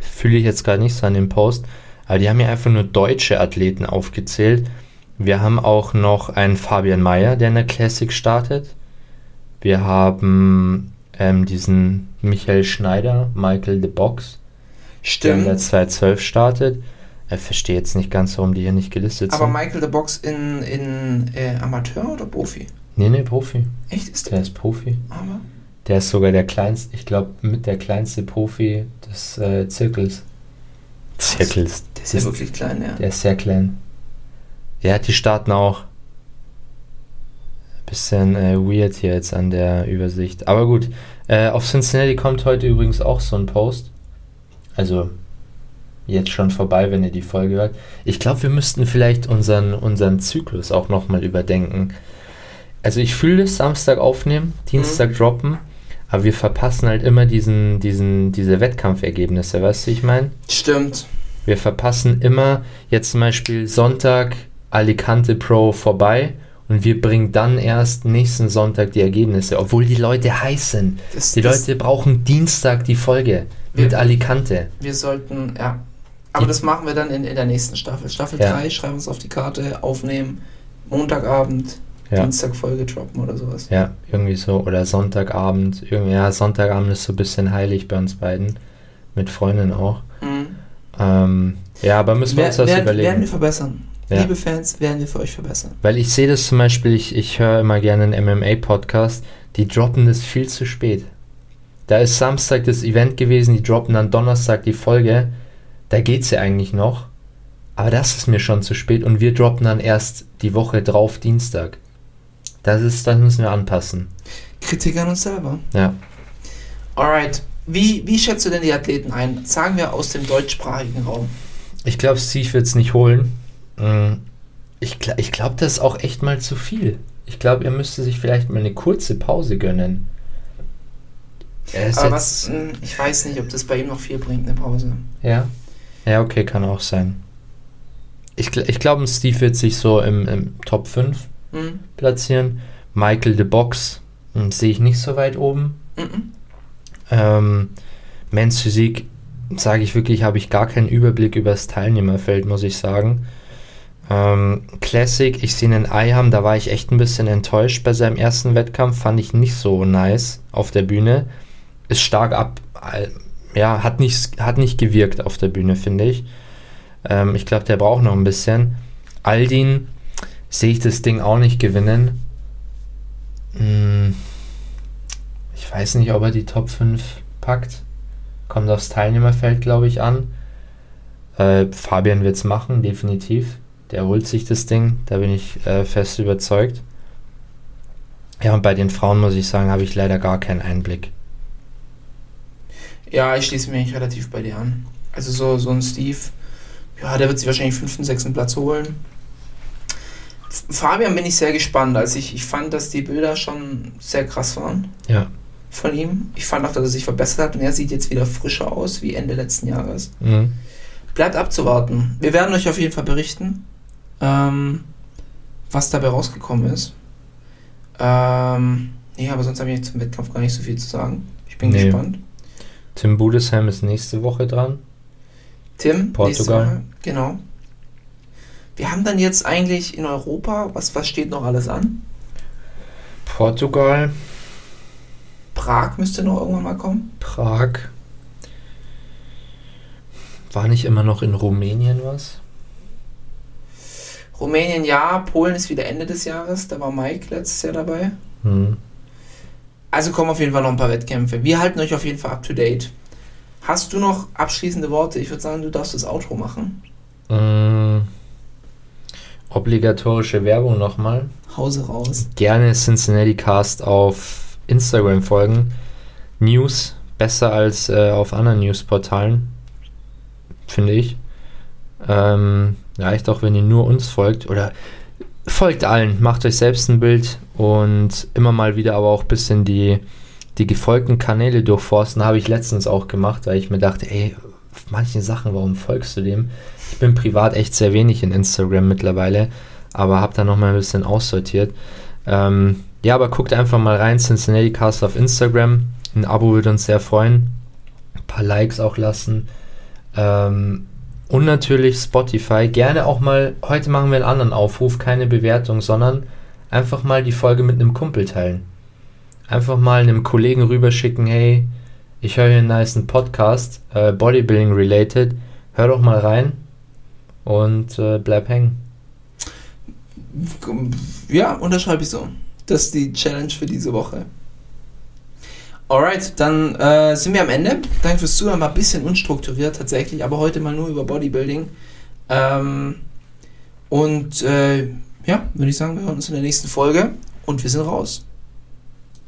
fühle ich jetzt gerade nicht so an dem Post, aber die haben ja einfach nur deutsche Athleten aufgezählt. Wir haben auch noch einen Fabian Mayer, der in der Classic startet. Wir haben ähm, diesen Michael Schneider, Michael the Box, der in der Stimmt. 212 startet. Ich verstehe jetzt nicht ganz, warum die hier nicht gelistet Aber sind. Michael the Box in, in äh, Amateur oder Profi? Nee, nee, Profi. Echt ist Der der? ist Profi. Aber Der ist sogar der kleinste, ich glaube, mit der kleinste Profi des äh, Zirkels. Zirkels. der ist ja wirklich klein, ja. Der ist sehr klein. Ja, die starten auch. Bisschen äh, weird hier jetzt an der Übersicht. Aber gut, Äh, auf Cincinnati kommt heute übrigens auch so ein Post. Also jetzt schon vorbei, wenn ihr die Folge hört. Ich glaube, wir müssten vielleicht unseren, unseren Zyklus auch nochmal überdenken. Also ich fühle es, Samstag aufnehmen, Dienstag droppen, aber wir verpassen halt immer diesen, diesen, diese Wettkampfergebnisse, weißt du, ich meine? Stimmt. Wir verpassen immer jetzt zum Beispiel Sonntag Alicante Pro vorbei und wir bringen dann erst nächsten Sonntag die Ergebnisse, obwohl die Leute heiß sind. Das- die das- Leute brauchen Dienstag die Folge mit Wir- Alicante. Wir sollten, ja. Aber Die- das machen wir dann in, in der nächsten Staffel. Staffel Ja. 3, schreiben uns auf die Karte, aufnehmen, Montagabend, Ja. Dienstag Folge droppen oder sowas. Ja, irgendwie so. Oder Sonntagabend. Irgendwie, ja, Sonntagabend ist so ein bisschen heilig bei uns beiden. Mit Freundin auch. Mhm. Ähm, ja, aber müssen wir uns das werden, überlegen. werden wir verbessern. Ja. Liebe Fans, werden wir für euch verbessern. Weil ich sehe das zum Beispiel, ich, ich höre immer gerne einen MMA-Podcast, die droppen das viel zu spät. Da ist Samstag das Event gewesen, die droppen dann Donnerstag die Folge. Da geht's ja eigentlich noch. Aber das ist mir schon zu spät und wir droppen dann erst die Woche drauf Dienstag. Das ist, das müssen wir anpassen. Kritik an uns selber. Ja. Alright. Wie, wie schätzt du denn die Athleten ein? Sagen wir aus dem deutschsprachigen Raum. Ich glaube, Steve wird es nicht holen. Mm, Ich, ich glaube, das ist auch echt mal zu viel. Ich glaube, er müsste sich vielleicht mal eine kurze Pause gönnen. Er Aber was, mh, ich weiß nicht, ob das bei ihm noch viel bringt, eine Pause. Ja. Ja, okay, kann auch sein. Ich, ich glaube, Steve wird sich so im, im Top 5 Mhm. platzieren. Michael de Box hm, sehe ich nicht so weit oben. Mhm. Ähm, Men's Physik, sage ich wirklich, habe ich gar keinen Überblick über das Teilnehmerfeld, muss ich sagen. Ähm, Classic, ich sehe einen Eiham, da war ich echt ein bisschen enttäuscht bei seinem ersten Wettkampf, fand ich nicht so nice auf der Bühne. Ist stark ab, äh, ja, hat nicht, hat nicht gewirkt auf der Bühne, finde ich. Ähm, ich glaube, der braucht noch ein bisschen. Aldin sehe ich das Ding auch nicht gewinnen. Hm, ich weiß nicht, ob er die Top 5 packt. Kommt aufs Teilnehmerfeld, glaube ich, an. Äh, Fabian wird es machen, definitiv. Der holt sich das Ding, da bin ich äh, fest überzeugt. Ja, und bei den Frauen muss ich sagen, habe ich leider gar keinen Einblick. Ja, ich schließe mich relativ bei dir an. Also so, so ein Steve, ja, der wird sich wahrscheinlich fünften, sechsten Platz holen. Fabian bin ich sehr gespannt. Also ich, ich fand, dass die Bilder schon sehr krass waren Ja. von ihm. Ich fand auch, dass er sich verbessert hat und er sieht jetzt wieder frischer aus wie Ende letzten Jahres. Mhm. Bleibt abzuwarten. Wir werden euch auf jeden Fall berichten, ähm, was dabei rausgekommen ist. Ähm, nee, aber sonst habe ich zum Wettkampf gar nicht so viel zu sagen. Ich bin Nee. gespannt. Tim Budesheim ist nächste Woche dran. Tim, Portugal. Woche. Genau. Wir haben dann jetzt eigentlich in Europa, was, was steht noch alles an? Portugal, Prag müsste noch irgendwann mal kommen. Prag. War nicht immer noch in Rumänien was? Rumänien ja, Polen ist wieder Ende des Jahres, da war Mike letztes Jahr dabei. Hm. Also kommen auf jeden Fall noch ein paar Wettkämpfe. Wir halten euch auf jeden Fall up to date. Hast du noch abschließende Worte? Ich würde sagen, du darfst das Outro machen. Mm, obligatorische Werbung nochmal. Hause raus. Gerne Cincinnati Cast auf Instagram folgen. News besser als äh, auf anderen Newsportalen, finde ich. Ähm, reicht auch, wenn ihr nur uns folgt oder folgt allen, macht euch selbst ein Bild und immer mal wieder aber auch ein bisschen die, die gefolgten Kanäle durchforsten. Habe ich letztens auch gemacht, weil ich mir dachte, ey, auf manchen Sachen, warum folgst du dem? Ich bin privat echt sehr wenig in Instagram mittlerweile, aber habe da nochmal ein bisschen aussortiert. Ähm, ja, aber guckt einfach mal rein, Cincinnati Cast auf Instagram. Ein Abo würde uns sehr freuen. Ein paar Likes auch lassen. Ähm, und natürlich Spotify. Gerne auch mal, heute machen wir einen anderen Aufruf, keine Bewertung, sondern einfach mal die Folge mit einem Kumpel teilen. Einfach mal einem Kollegen rüberschicken, hey, ich höre hier einen niceen Podcast, äh, Bodybuilding related, hör doch mal rein und äh, bleib hängen. Ja, unterschreibe ich so. Das ist die Challenge für diese Woche. Alright, dann äh, sind wir am Ende. Danke fürs Zuhören. War ein bisschen unstrukturiert tatsächlich, aber heute mal nur über Bodybuilding. Ähm, und äh, ja, würde ich sagen, wir hören uns in der nächsten Folge und wir sind raus.